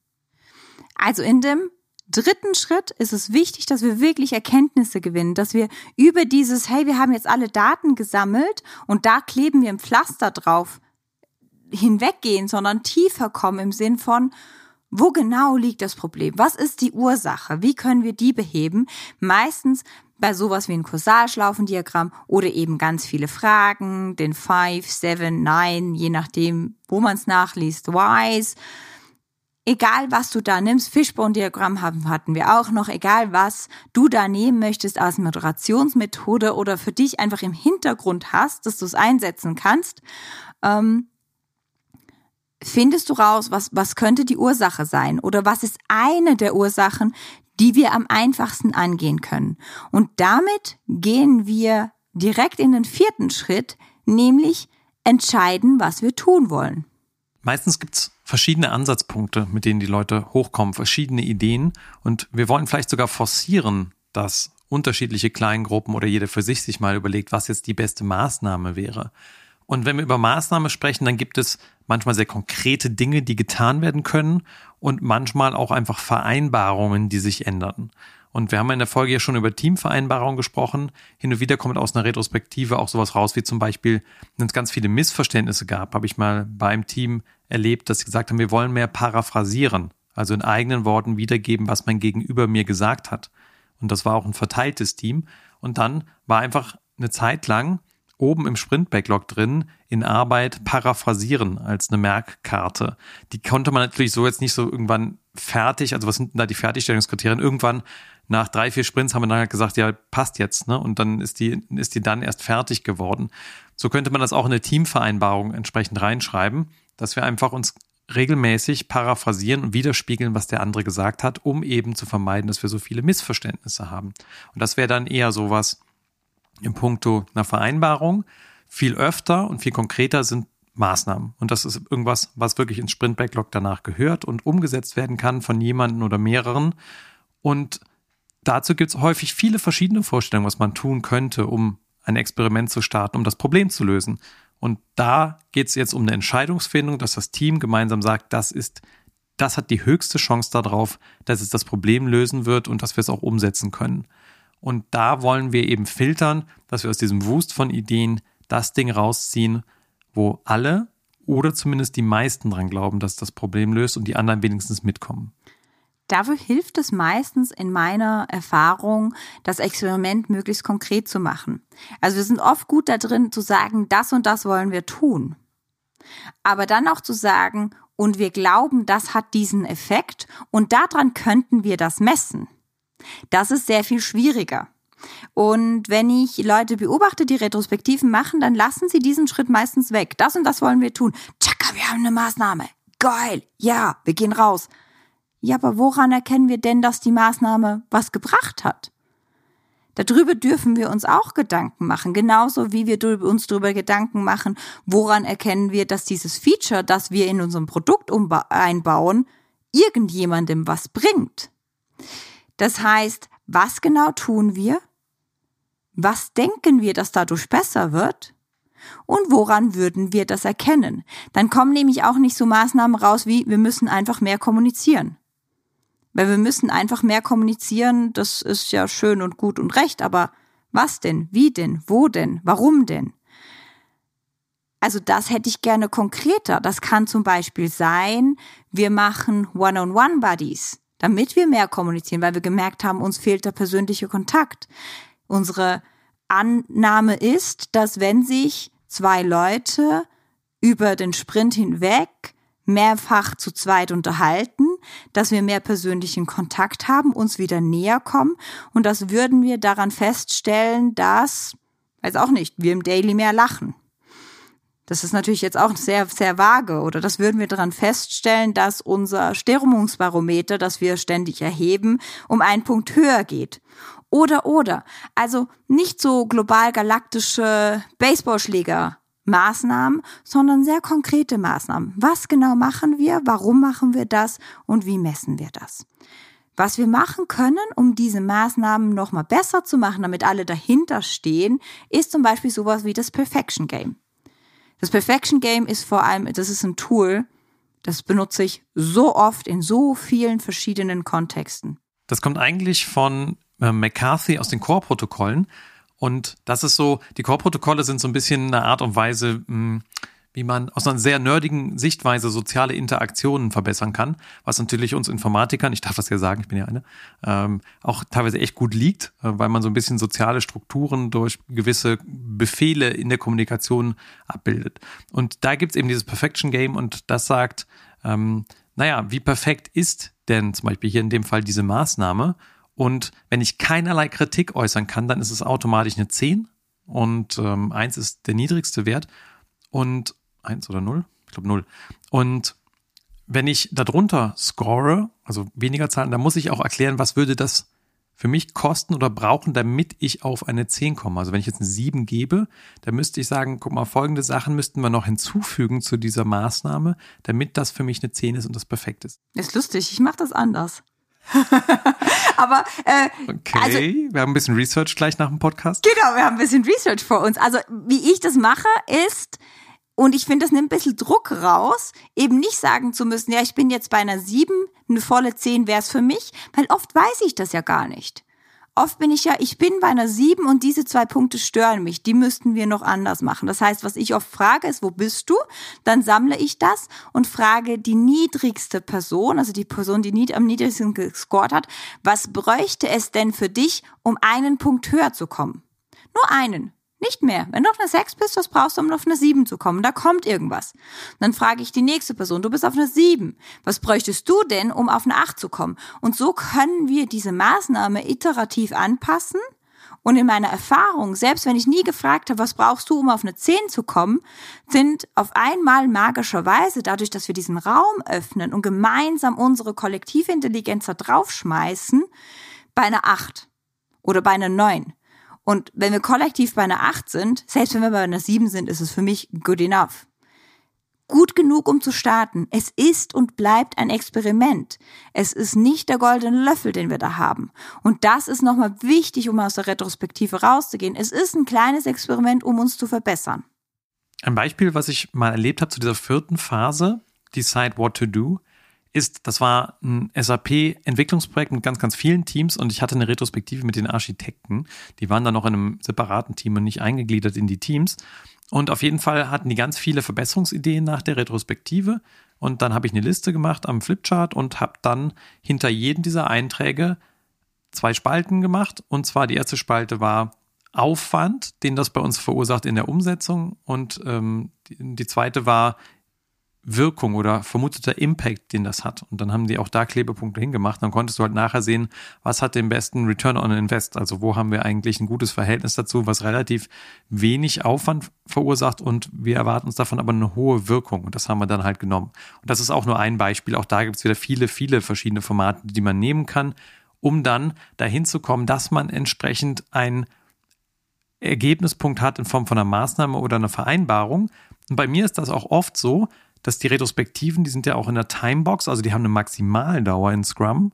Also in dem dritten Schritt ist es wichtig, dass wir wirklich Erkenntnisse gewinnen, dass wir über dieses, hey, wir haben jetzt alle Daten gesammelt und da kleben wir ein Pflaster drauf, hinweggehen, sondern tiefer kommen im Sinn von, wo genau liegt das Problem? Was ist die Ursache? Wie können wir die beheben? Meistens bei sowas wie ein Corsage-Laufendiagramm oder eben ganz viele Fragen, den Five, Seven, Nine, je nachdem, wo man es nachliest, Wise. Egal, was du da nimmst, Fishbone-Diagramm hatten wir auch noch, egal was du da nehmen möchtest als Moderationsmethode oder für dich einfach im Hintergrund hast, dass du es einsetzen kannst, ähm, findest du raus, was, was könnte die Ursache sein oder was ist eine der Ursachen, die wir am einfachsten angehen können. Und damit gehen wir direkt in den vierten Schritt, nämlich entscheiden, was wir tun wollen. Meistens gibt's verschiedene Ansatzpunkte, mit denen die Leute hochkommen, verschiedene Ideen und wir wollen vielleicht sogar forcieren, dass unterschiedliche Kleingruppen oder jeder für sich sich mal überlegt, was jetzt die beste Maßnahme wäre. Und wenn wir über Maßnahme sprechen, dann gibt es manchmal sehr konkrete Dinge, die getan werden können und manchmal auch einfach Vereinbarungen, die sich ändern. Und wir haben in der Folge ja schon über Teamvereinbarungen gesprochen. Hin und wieder kommt aus einer Retrospektive auch sowas raus, wie zum Beispiel, wenn es ganz viele Missverständnisse gab, habe ich mal bei einem Team erlebt, dass sie gesagt haben, wir wollen mehr paraphrasieren, also in eigenen Worten wiedergeben, was mein Gegenüber mir gesagt hat. Und das war auch ein verteiltes Team. Und dann war einfach eine Zeit lang oben im Sprint-Backlog drin in Arbeit paraphrasieren als eine Merkkarte. Die konnte man natürlich so jetzt nicht so irgendwann fertig, also was sind denn da die Fertigstellungskriterien? Irgendwann nach drei, vier Sprints haben wir dann halt gesagt, ja, passt jetzt, ne? Und dann ist die, ist die dann erst fertig geworden. So könnte man das auch in eine Teamvereinbarung entsprechend reinschreiben, dass wir einfach uns regelmäßig paraphrasieren und widerspiegeln, was der andere gesagt hat, um eben zu vermeiden, dass wir so viele Missverständnisse haben. Und das wäre dann eher sowas, im Punkto einer Vereinbarung. Viel öfter und viel konkreter sind Maßnahmen. Und das ist irgendwas, was wirklich ins Sprint-Backlog danach gehört und umgesetzt werden kann von jemanden oder mehreren. Und dazu gibt es häufig viele verschiedene Vorstellungen, was man tun könnte, um ein Experiment zu starten, um das Problem zu lösen. Und da geht es jetzt um eine Entscheidungsfindung, dass das Team gemeinsam sagt, das ist, das hat die höchste Chance darauf, dass es das Problem lösen wird und dass wir es auch umsetzen können. Und da wollen wir eben filtern, dass wir aus diesem Wust von Ideen das Ding rausziehen, wo alle oder zumindest die meisten dran glauben, dass das Problem löst und die anderen wenigstens mitkommen. Dafür hilft es meistens in meiner Erfahrung, das Experiment möglichst konkret zu machen. Also wir sind oft gut da drin zu sagen, das und das wollen wir tun. Aber dann auch zu sagen, und wir glauben, das hat diesen Effekt und daran könnten wir das messen. Das ist sehr viel schwieriger. Und wenn ich Leute beobachte, die Retrospektiven machen, dann lassen sie diesen Schritt meistens weg. Das und das wollen wir tun. Tschakka, wir haben eine Maßnahme. Geil. Ja, wir gehen raus. Ja, aber woran erkennen wir denn, dass die Maßnahme was gebracht hat? Darüber dürfen wir uns auch Gedanken machen, genauso wie wir uns darüber Gedanken machen, woran erkennen wir, dass dieses Feature, das wir in unserem Produkt einbauen, irgendjemandem was bringt. Das heißt, was genau tun wir? Was denken wir, dass dadurch besser wird? Und woran würden wir das erkennen? Dann kommen nämlich auch nicht so Maßnahmen raus wie, wir müssen einfach mehr kommunizieren. Weil wir müssen einfach mehr kommunizieren, das ist ja schön und gut und recht, aber was denn? Wie denn? Wo denn? Warum denn? Also das hätte ich gerne konkreter. Das kann zum Beispiel sein, wir machen One-on-One-Buddies damit wir mehr kommunizieren, weil wir gemerkt haben, uns fehlt der persönliche Kontakt. Unsere Annahme ist, dass wenn sich zwei Leute über den Sprint hinweg mehrfach zu zweit unterhalten, dass wir mehr persönlichen Kontakt haben, uns wieder näher kommen und das würden wir daran feststellen, dass, weiß auch nicht, wir im Daily mehr lachen. Das ist natürlich jetzt auch sehr, sehr vage. Oder das würden wir daran feststellen, dass unser Stimmungsbarometer, das wir ständig erheben, um einen Punkt höher geht. Oder, oder. Also nicht so global galaktische Baseballschläger Maßnahmen, sondern sehr konkrete Maßnahmen. Was genau machen wir? Warum machen wir das? Und wie messen wir das? Was wir machen können, um diese Maßnahmen nochmal besser zu machen, damit alle dahinter stehen, ist zum Beispiel sowas wie das Perfection Game. Das Perfection Game ist vor allem, das ist ein Tool, das benutze ich so oft in so vielen verschiedenen Kontexten. Das kommt eigentlich von äh, McCarthy aus den Core-Protokollen. Und das ist so, die Core-Protokolle sind so ein bisschen eine Art und Weise, hm, wie man aus einer sehr nerdigen Sichtweise soziale Interaktionen verbessern kann, was natürlich uns Informatikern, ich darf das ja sagen, ich bin ja eine, ähm, auch teilweise echt gut liegt, äh, weil man so ein bisschen soziale Strukturen durch gewisse Befehle in der Kommunikation abbildet. Und da gibt's eben dieses Perfection Game und das sagt, ähm, naja, wie perfekt ist denn zum Beispiel hier in dem Fall diese Maßnahme? Und wenn ich keinerlei Kritik äußern kann, dann ist es automatisch eine 10 und ähm, 1 ist der niedrigste Wert. Und eins oder null? Ich glaube null. Und wenn ich darunter score, also weniger Zahlen, dann muss ich auch erklären, was würde das für mich kosten oder brauchen, damit ich auf eine 10 komme. Also wenn ich jetzt eine 7 gebe, dann müsste ich sagen, guck mal, folgende Sachen müssten wir noch hinzufügen zu dieser Maßnahme, damit das für mich eine 10 ist und das perfekt ist. Ist lustig, ich mache das anders. (laughs) Aber äh, okay, also, wir haben ein bisschen Research gleich nach dem Podcast. Genau, wir haben ein bisschen Research vor uns. Also wie ich das mache, ist, und ich finde, das nimmt ein bisschen Druck raus, eben nicht sagen zu müssen, ja, ich bin jetzt bei einer 7, eine volle 10 wäre es für mich, weil oft weiß ich das ja gar nicht. Oft bin ich ja, ich bin bei einer 7 und diese zwei Punkte stören mich. Die müssten wir noch anders machen. Das heißt, was ich oft frage, ist, wo bist du? Dann sammle ich das und frage die niedrigste Person, also die Person, die am niedrigsten gescored hat, was bräuchte es denn für dich, um einen Punkt höher zu kommen? Nur einen. Nicht mehr. Wenn du auf einer 6 bist, was brauchst du, um auf eine 7 zu kommen? Da kommt irgendwas. dann frage ich die nächste Person, du bist auf einer 7. Was bräuchtest du denn, um auf eine 8 zu kommen? Und so können wir diese Maßnahme iterativ anpassen. Und in meiner Erfahrung, selbst wenn ich nie gefragt habe, was brauchst du, um auf eine 10 zu kommen, sind auf einmal magischerweise, dadurch, dass wir diesen Raum öffnen und gemeinsam unsere kollektive Intelligenz da draufschmeißen, bei einer 8 oder bei einer 9 und wenn wir kollektiv bei einer 8 sind, selbst wenn wir bei einer 7 sind, ist es für mich good enough. Gut genug, um zu starten. Es ist und bleibt ein Experiment. Es ist nicht der goldene Löffel, den wir da haben. Und das ist nochmal wichtig, um aus der Retrospektive rauszugehen. Es ist ein kleines Experiment, um uns zu verbessern. Ein Beispiel, was ich mal erlebt habe zu dieser vierten Phase, Decide What to Do, ist, das war ein SAP-Entwicklungsprojekt mit ganz, ganz vielen Teams und ich hatte eine Retrospektive mit den Architekten. Die waren dann noch in einem separaten Team und nicht eingegliedert in die Teams. Und auf jeden Fall hatten die ganz viele Verbesserungsideen nach der Retrospektive. Und dann habe ich eine Liste gemacht am Flipchart und habe dann hinter jedem dieser Einträge zwei Spalten gemacht. Und zwar die erste Spalte war Aufwand, den das bei uns verursacht in der Umsetzung. Und ähm, die, die zweite war Wirkung oder vermuteter Impact, den das hat. Und dann haben die auch da Klebepunkte hingemacht. Dann konntest du halt nachher sehen, was hat den besten Return on Invest. Also wo haben wir eigentlich ein gutes Verhältnis dazu, was relativ wenig Aufwand verursacht und wir erwarten uns davon aber eine hohe Wirkung. Und das haben wir dann halt genommen. Und das ist auch nur ein Beispiel. Auch da gibt es wieder viele, viele verschiedene Formate, die man nehmen kann, um dann dahin zu kommen, dass man entsprechend ein Ergebnispunkt hat in Form von einer Maßnahme oder einer Vereinbarung. Und bei mir ist das auch oft so, dass die Retrospektiven, die sind ja auch in der Timebox, also die haben eine Maximaldauer in Scrum.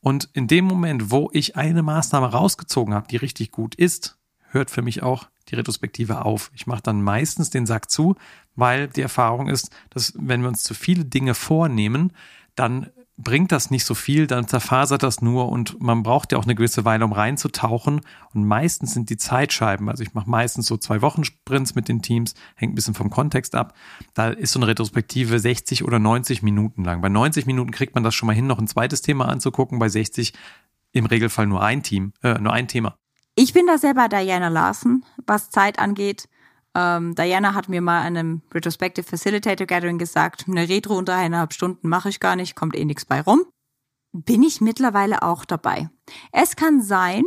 Und in dem Moment, wo ich eine Maßnahme rausgezogen habe, die richtig gut ist, hört für mich auch die Retrospektive auf. Ich mache dann meistens den Sack zu, weil die Erfahrung ist, dass wenn wir uns zu viele Dinge vornehmen, dann bringt das nicht so viel, dann zerfasert das nur und man braucht ja auch eine gewisse Weile, um reinzutauchen. Und meistens sind die Zeitscheiben, also ich mache meistens so zwei Wochen Sprints mit den Teams, hängt ein bisschen vom Kontext ab. Da ist so eine Retrospektive 60 oder 90 Minuten lang. Bei 90 Minuten kriegt man das schon mal hin, noch ein zweites Thema anzugucken. Bei 60 im Regelfall nur ein Team, äh, nur ein Thema. Ich bin da selber Diana Larsen, was Zeit angeht. Ähm, Diana hat mir mal an einem Retrospective Facilitator Gathering gesagt, eine Retro unter eineinhalb Stunden mache ich gar nicht, kommt eh nichts bei rum. Bin ich mittlerweile auch dabei. Es kann sein,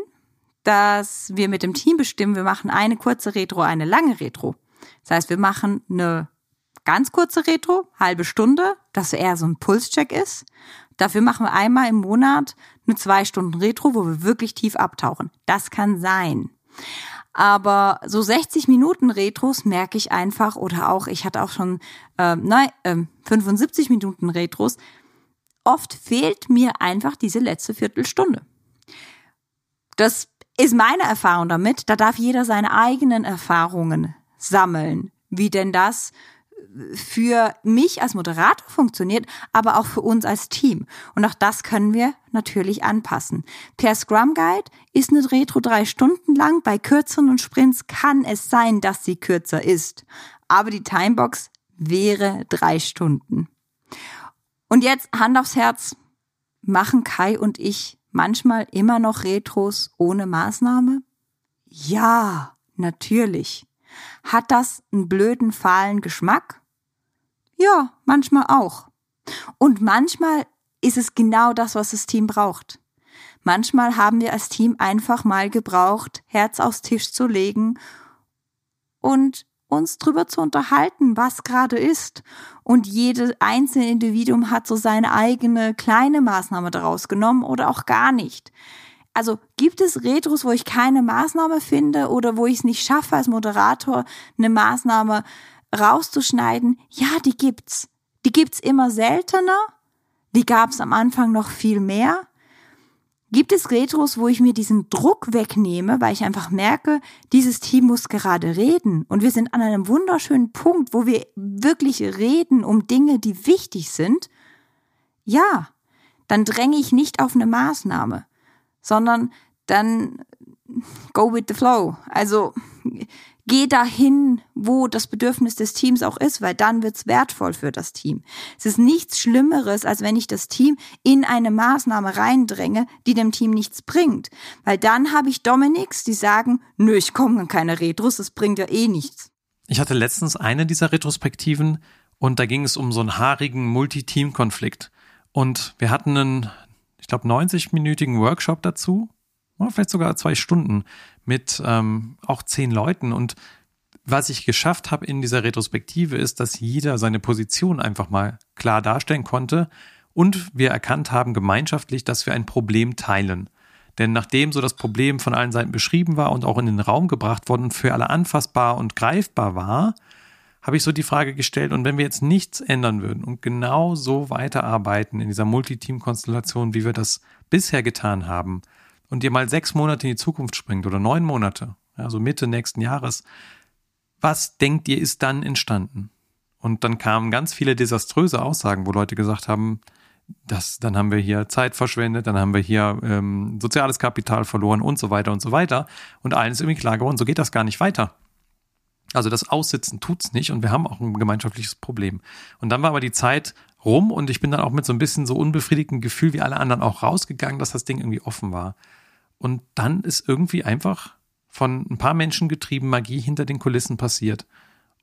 dass wir mit dem Team bestimmen, wir machen eine kurze Retro, eine lange Retro. Das heißt, wir machen eine ganz kurze Retro, halbe Stunde, dass eher so ein Pulscheck ist. Dafür machen wir einmal im Monat eine zwei Stunden Retro, wo wir wirklich tief abtauchen. Das kann sein. Aber so 60 Minuten Retros merke ich einfach, oder auch, ich hatte auch schon äh, nein, äh, 75 Minuten Retros, oft fehlt mir einfach diese letzte Viertelstunde. Das ist meine Erfahrung damit. Da darf jeder seine eigenen Erfahrungen sammeln. wie denn das für mich als Moderator funktioniert, aber auch für uns als Team. Und auch das können wir natürlich anpassen. Per Scrum Guide ist eine Retro drei Stunden lang. Bei kürzeren Sprints kann es sein, dass sie kürzer ist. Aber die Timebox wäre drei Stunden. Und jetzt Hand aufs Herz. Machen Kai und ich manchmal immer noch Retros ohne Maßnahme? Ja, natürlich. Hat das einen blöden, fahlen Geschmack? Ja, manchmal auch. Und manchmal ist es genau das, was das Team braucht. Manchmal haben wir als Team einfach mal gebraucht, Herz aufs Tisch zu legen und uns drüber zu unterhalten, was gerade ist. Und jedes einzelne Individuum hat so seine eigene kleine Maßnahme daraus genommen oder auch gar nicht. Also gibt es Retros, wo ich keine Maßnahme finde oder wo ich es nicht schaffe, als Moderator eine Maßnahme rauszuschneiden? Ja, die gibt's. Die gibt's immer seltener. Die gab's am Anfang noch viel mehr. Gibt es Retros, wo ich mir diesen Druck wegnehme, weil ich einfach merke, dieses Team muss gerade reden und wir sind an einem wunderschönen Punkt, wo wir wirklich reden um Dinge, die wichtig sind? Ja, dann dränge ich nicht auf eine Maßnahme sondern dann go with the flow. Also geh dahin, wo das Bedürfnis des Teams auch ist, weil dann wird's wertvoll für das Team. Es ist nichts Schlimmeres, als wenn ich das Team in eine Maßnahme reindränge, die dem Team nichts bringt. Weil dann habe ich Dominics, die sagen, nö, ich komme an keine Retros, das bringt ja eh nichts. Ich hatte letztens eine dieser Retrospektiven und da ging es um so einen haarigen Multi-Team-Konflikt. Und wir hatten einen ich glaube, 90-minütigen Workshop dazu. Oder vielleicht sogar zwei Stunden mit ähm, auch zehn Leuten. Und was ich geschafft habe in dieser Retrospektive ist, dass jeder seine Position einfach mal klar darstellen konnte und wir erkannt haben gemeinschaftlich, dass wir ein Problem teilen. Denn nachdem so das Problem von allen Seiten beschrieben war und auch in den Raum gebracht worden und für alle anfassbar und greifbar war, habe ich so die Frage gestellt, und wenn wir jetzt nichts ändern würden und genau so weiterarbeiten in dieser Multiteam-Konstellation, wie wir das bisher getan haben, und ihr mal sechs Monate in die Zukunft springt oder neun Monate, also Mitte nächsten Jahres, was denkt ihr ist dann entstanden? Und dann kamen ganz viele desaströse Aussagen, wo Leute gesagt haben, das, dann haben wir hier Zeit verschwendet, dann haben wir hier ähm, soziales Kapital verloren und so weiter und so weiter. Und allen ist irgendwie klar geworden, so geht das gar nicht weiter. Also das Aussitzen tut's nicht und wir haben auch ein gemeinschaftliches Problem. Und dann war aber die Zeit rum und ich bin dann auch mit so ein bisschen so unbefriedigtem Gefühl wie alle anderen auch rausgegangen, dass das Ding irgendwie offen war. Und dann ist irgendwie einfach von ein paar Menschen getrieben Magie hinter den Kulissen passiert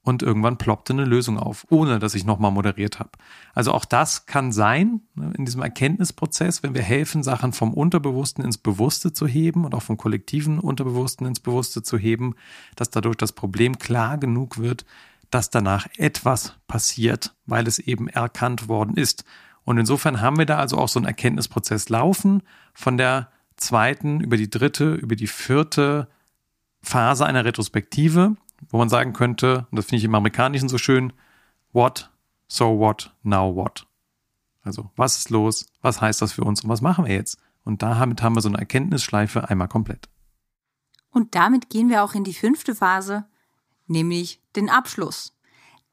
und irgendwann ploppte eine Lösung auf, ohne dass ich nochmal moderiert habe. Also auch das kann sein, ne, in diesem Erkenntnisprozess, wenn wir helfen, Sachen vom Unterbewussten ins Bewusste zu heben und auch vom kollektiven Unterbewussten ins Bewusste zu heben, dass dadurch das Problem klar genug wird, dass danach etwas passiert, weil es eben erkannt worden ist. Und insofern haben wir da also auch so einen Erkenntnisprozess laufen von der zweiten über die dritte, über die vierte Phase einer Retrospektive wo man sagen könnte, und das finde ich im Amerikanischen so schön, what, so what, now what. Also, was ist los? Was heißt das für uns und was machen wir jetzt? Und damit haben wir so eine Erkenntnisschleife einmal komplett. Und damit gehen wir auch in die fünfte Phase, nämlich den Abschluss.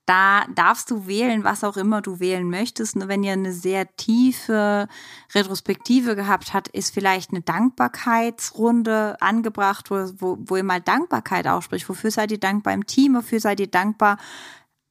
Da darfst du wählen, was auch immer du wählen möchtest. Nur wenn ihr eine sehr tiefe Retrospektive gehabt habt, ist vielleicht eine Dankbarkeitsrunde angebracht, wo, wo, wo ihr mal Dankbarkeit ausspricht. Wofür seid ihr dankbar im Team? Wofür seid ihr dankbar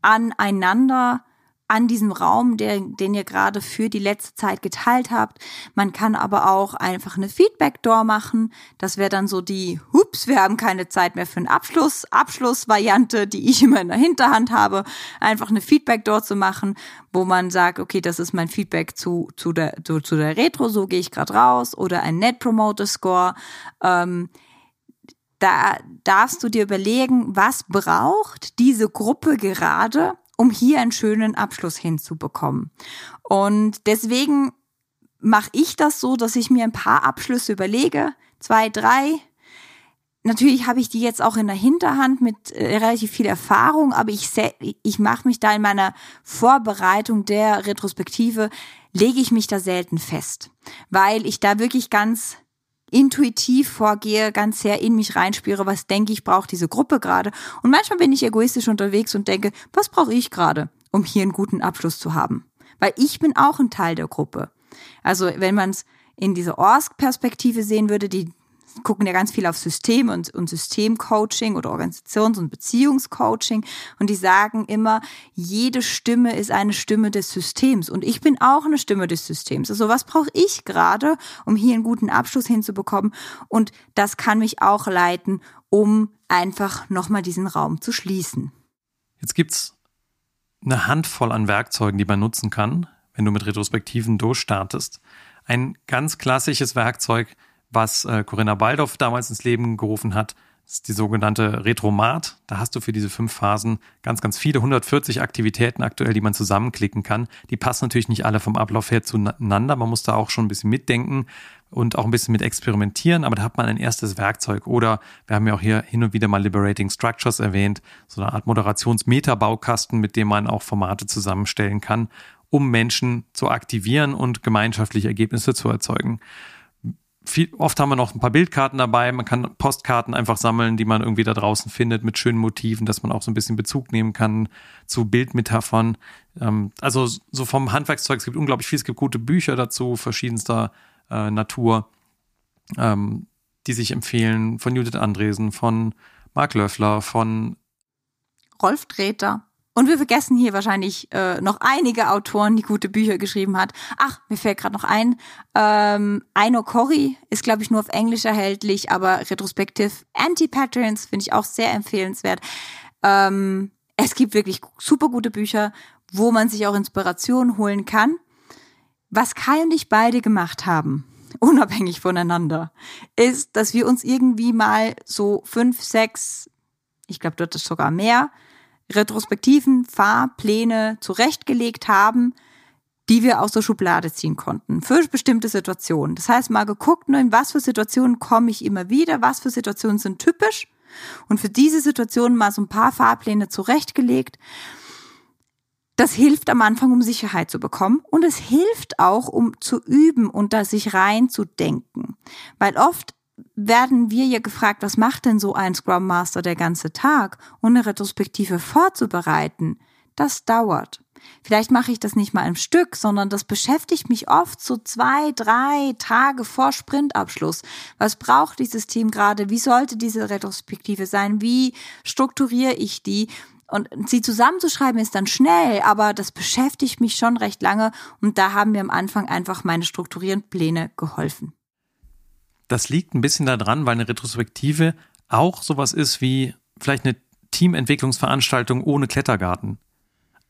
aneinander? An diesem Raum, der, den ihr gerade für die letzte Zeit geteilt habt. Man kann aber auch einfach eine Feedback-Door machen. Das wäre dann so die, hups, wir haben keine Zeit mehr für einen Abschluss, Abschlussvariante, die ich immer in der Hinterhand habe. Einfach eine Feedback-Door zu machen, wo man sagt, okay, das ist mein Feedback zu, zu, der, zu, zu der Retro, so gehe ich gerade raus. Oder ein Net Promoter Score. Ähm, da darfst du dir überlegen, was braucht diese Gruppe gerade, um hier einen schönen Abschluss hinzubekommen. Und deswegen mache ich das so, dass ich mir ein paar Abschlüsse überlege, zwei, drei. Natürlich habe ich die jetzt auch in der Hinterhand mit äh, relativ viel Erfahrung, aber ich, ich mache mich da in meiner Vorbereitung der Retrospektive, lege ich mich da selten fest, weil ich da wirklich ganz intuitiv vorgehe, ganz sehr in mich reinspüre, was denke ich, braucht diese Gruppe gerade. Und manchmal bin ich egoistisch unterwegs und denke, was brauche ich gerade, um hier einen guten Abschluss zu haben? Weil ich bin auch ein Teil der Gruppe. Also wenn man es in dieser ORSC-Perspektive sehen würde, die gucken ja ganz viel auf System und, und Systemcoaching oder Organisations- und Beziehungscoaching und die sagen immer, jede Stimme ist eine Stimme des Systems und ich bin auch eine Stimme des Systems. Also was brauche ich gerade, um hier einen guten Abschluss hinzubekommen und das kann mich auch leiten, um einfach nochmal diesen Raum zu schließen. Jetzt gibt's eine Handvoll an Werkzeugen, die man nutzen kann, wenn du mit Retrospektiven durchstartest. Ein ganz klassisches Werkzeug, was äh, Corinna Baldorf damals ins Leben gerufen hat, ist die sogenannte Retromat. Da hast du für diese fünf Phasen ganz, ganz viele, 140 Aktivitäten aktuell, die man zusammenklicken kann. Die passen natürlich nicht alle vom Ablauf her zueinander. Man muss da auch schon ein bisschen mitdenken und auch ein bisschen mit experimentieren, aber da hat man ein erstes Werkzeug. Oder wir haben ja auch hier hin und wieder mal Liberating Structures erwähnt, so eine Art Moderations-Meta-Baukasten, mit dem man auch Formate zusammenstellen kann, um Menschen zu aktivieren und gemeinschaftliche Ergebnisse zu erzeugen viel, oft haben wir noch ein paar Bildkarten dabei. Man kann Postkarten einfach sammeln, die man irgendwie da draußen findet mit schönen Motiven, dass man auch so ein bisschen Bezug nehmen kann zu Bildmetaphern. Ähm, also so vom Handwerkszeug, es gibt unglaublich viel. Es gibt gute Bücher dazu, verschiedenster äh, Natur, ähm, die sich empfehlen. Von Judith Andresen, von Mark Löffler, von Rolf Treter. Und wir vergessen hier wahrscheinlich äh, noch einige Autoren, die gute Bücher geschrieben hat. Ach, mir fällt gerade noch ein, ähm, Aino Corey ist, glaube ich, nur auf Englisch erhältlich, aber Retrospective Anti-Patterns finde ich auch sehr empfehlenswert. Ähm, es gibt wirklich super gute Bücher, wo man sich auch Inspiration holen kann. Was Kai und ich beide gemacht haben, (laughs) unabhängig voneinander, ist, dass wir uns irgendwie mal so fünf, sechs, ich glaube, dort ist sogar mehr, retrospektiven Fahrpläne zurechtgelegt haben, die wir aus der Schublade ziehen konnten für bestimmte Situationen. Das heißt, mal geguckt, ne, in was für Situationen komme ich immer wieder, was für Situationen sind typisch und für diese Situationen mal so ein paar Fahrpläne zurechtgelegt. Das hilft am Anfang, um Sicherheit zu bekommen und es hilft auch, um zu üben und da sich reinzudenken. Weil oft werden wir ja gefragt, was macht denn so ein Scrum Master der ganze Tag? Und eine Retrospektive vorzubereiten, das dauert. Vielleicht mache ich das nicht mal im Stück, sondern das beschäftigt mich oft so zwei, drei Tage vor Sprintabschluss. Was braucht dieses Team gerade? Wie sollte diese Retrospektive sein? Wie strukturiere ich die? Und sie zusammenzuschreiben ist dann schnell, aber das beschäftigt mich schon recht lange und da haben mir am Anfang einfach meine strukturierenden Pläne geholfen. Das liegt ein bisschen daran, weil eine Retrospektive auch sowas ist wie vielleicht eine Teamentwicklungsveranstaltung ohne Klettergarten.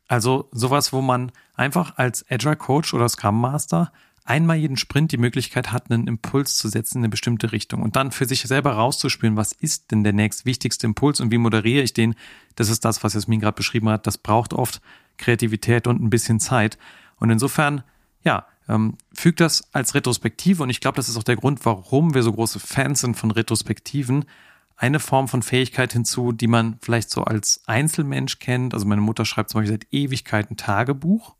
Also sowas, wo man einfach als Agile Coach oder Scrum Master einmal jeden Sprint die Möglichkeit hat, einen Impuls zu setzen in eine bestimmte Richtung und dann für sich selber rauszuspüren, was ist denn der nächst wichtigste Impuls und wie moderiere ich den. Das ist das, was Jasmin gerade beschrieben hat. Das braucht oft Kreativität und ein bisschen Zeit. Und insofern, ja, ähm, fügt das als Retrospektive, und ich glaube, das ist auch der Grund, warum wir so große Fans sind von Retrospektiven, eine Form von Fähigkeit hinzu, die man vielleicht so als Einzelmensch kennt. Also meine Mutter schreibt zum Beispiel seit Ewigkeiten Tagebuch.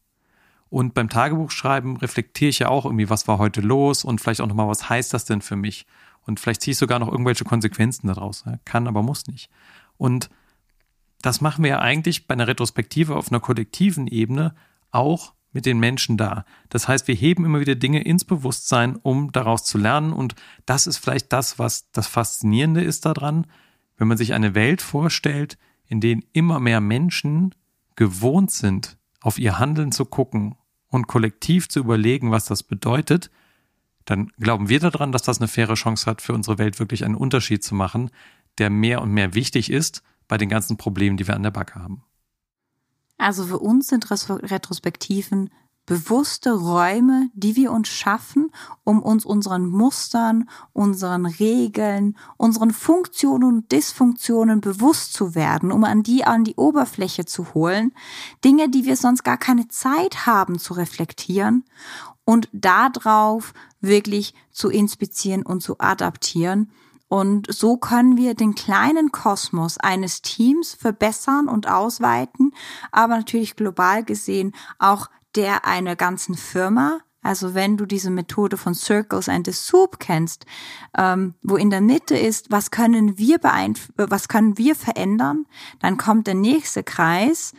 Und beim Tagebuchschreiben reflektiere ich ja auch irgendwie, was war heute los und vielleicht auch nochmal, was heißt das denn für mich? Und vielleicht ziehe ich sogar noch irgendwelche Konsequenzen daraus. Kann, aber muss nicht. Und das machen wir ja eigentlich bei einer Retrospektive auf einer kollektiven Ebene auch mit den Menschen da. Das heißt, wir heben immer wieder Dinge ins Bewusstsein, um daraus zu lernen. Und das ist vielleicht das, was das Faszinierende ist daran, wenn man sich eine Welt vorstellt, in der immer mehr Menschen gewohnt sind, auf ihr Handeln zu gucken und kollektiv zu überlegen, was das bedeutet, dann glauben wir daran, dass das eine faire Chance hat, für unsere Welt wirklich einen Unterschied zu machen, der mehr und mehr wichtig ist bei den ganzen Problemen, die wir an der Backe haben. Also für uns sind Retrospektiven bewusste Räume, die wir uns schaffen, um uns unseren Mustern, unseren Regeln, unseren Funktionen und Dysfunktionen bewusst zu werden, um an die an die Oberfläche zu holen, Dinge, die wir sonst gar keine Zeit haben zu reflektieren und darauf wirklich zu inspizieren und zu adaptieren und so können wir den kleinen Kosmos eines Teams verbessern und ausweiten, aber natürlich global gesehen auch der einer ganzen Firma. Also wenn du diese Methode von Circles and the Soup kennst, ähm, wo in der Mitte ist, was können wir beeinf was können wir verändern, dann kommt der nächste Kreis,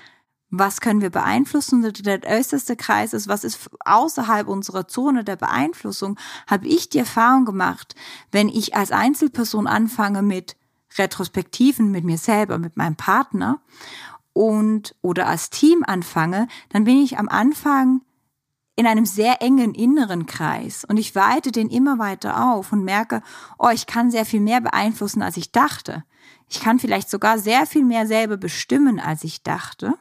was können wir beeinflussen? Der äußerste Kreis ist, was ist außerhalb unserer Zone der Beeinflussung? Habe ich die Erfahrung gemacht, wenn ich als Einzelperson anfange mit Retrospektiven mit mir selber, mit meinem Partner und oder als Team anfange, dann bin ich am Anfang in einem sehr engen inneren Kreis und ich weite den immer weiter auf und merke, oh, ich kann sehr viel mehr beeinflussen, als ich dachte. Ich kann vielleicht sogar sehr viel mehr selber bestimmen, als ich dachte.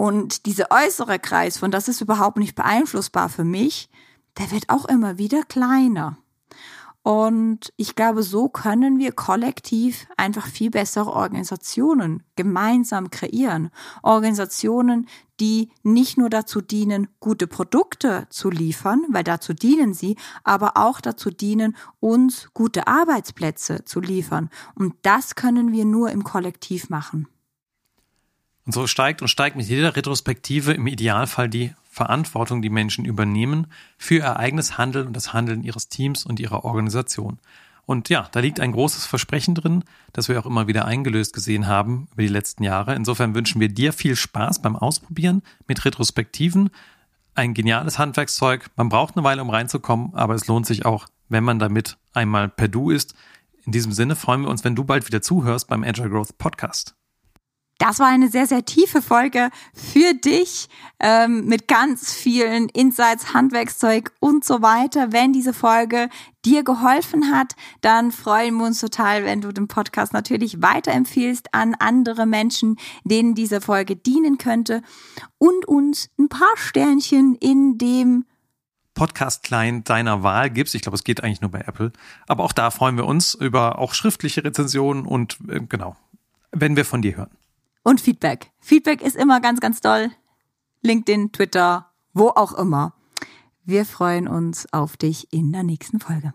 Und dieser äußere Kreis, von das ist überhaupt nicht beeinflussbar für mich, der wird auch immer wieder kleiner. Und ich glaube, so können wir kollektiv einfach viel bessere Organisationen gemeinsam kreieren. Organisationen, die nicht nur dazu dienen, gute Produkte zu liefern, weil dazu dienen sie, aber auch dazu dienen, uns gute Arbeitsplätze zu liefern. Und das können wir nur im Kollektiv machen. Und so steigt und steigt mit jeder Retrospektive im Idealfall die Verantwortung, die Menschen übernehmen für ihr eigenes Handeln und das Handeln ihres Teams und ihrer Organisation. Und ja, da liegt ein großes Versprechen drin, das wir auch immer wieder eingelöst gesehen haben über die letzten Jahre. Insofern wünschen wir dir viel Spaß beim Ausprobieren mit Retrospektiven. Ein geniales Handwerkszeug. Man braucht eine Weile, um reinzukommen, aber es lohnt sich auch, wenn man damit einmal per Du ist. In diesem Sinne freuen wir uns, wenn du bald wieder zuhörst beim Agile Growth Podcast. Das war eine sehr, sehr tiefe Folge für dich ähm, mit ganz vielen Insights, Handwerkszeug und so weiter. Wenn diese Folge dir geholfen hat, dann freuen wir uns total, wenn du den Podcast natürlich weiterempfiehlst an andere Menschen, denen diese Folge dienen könnte und uns ein paar Sternchen in dem Podcast-Client deiner Wahl gibst. Ich glaube, es geht eigentlich nur bei Apple. Aber auch da freuen wir uns über auch schriftliche Rezensionen und äh, genau, wenn wir von dir hören. Und Feedback. Feedback ist immer ganz, ganz toll. LinkedIn, Twitter, wo auch immer. Wir freuen uns auf dich in der nächsten Folge.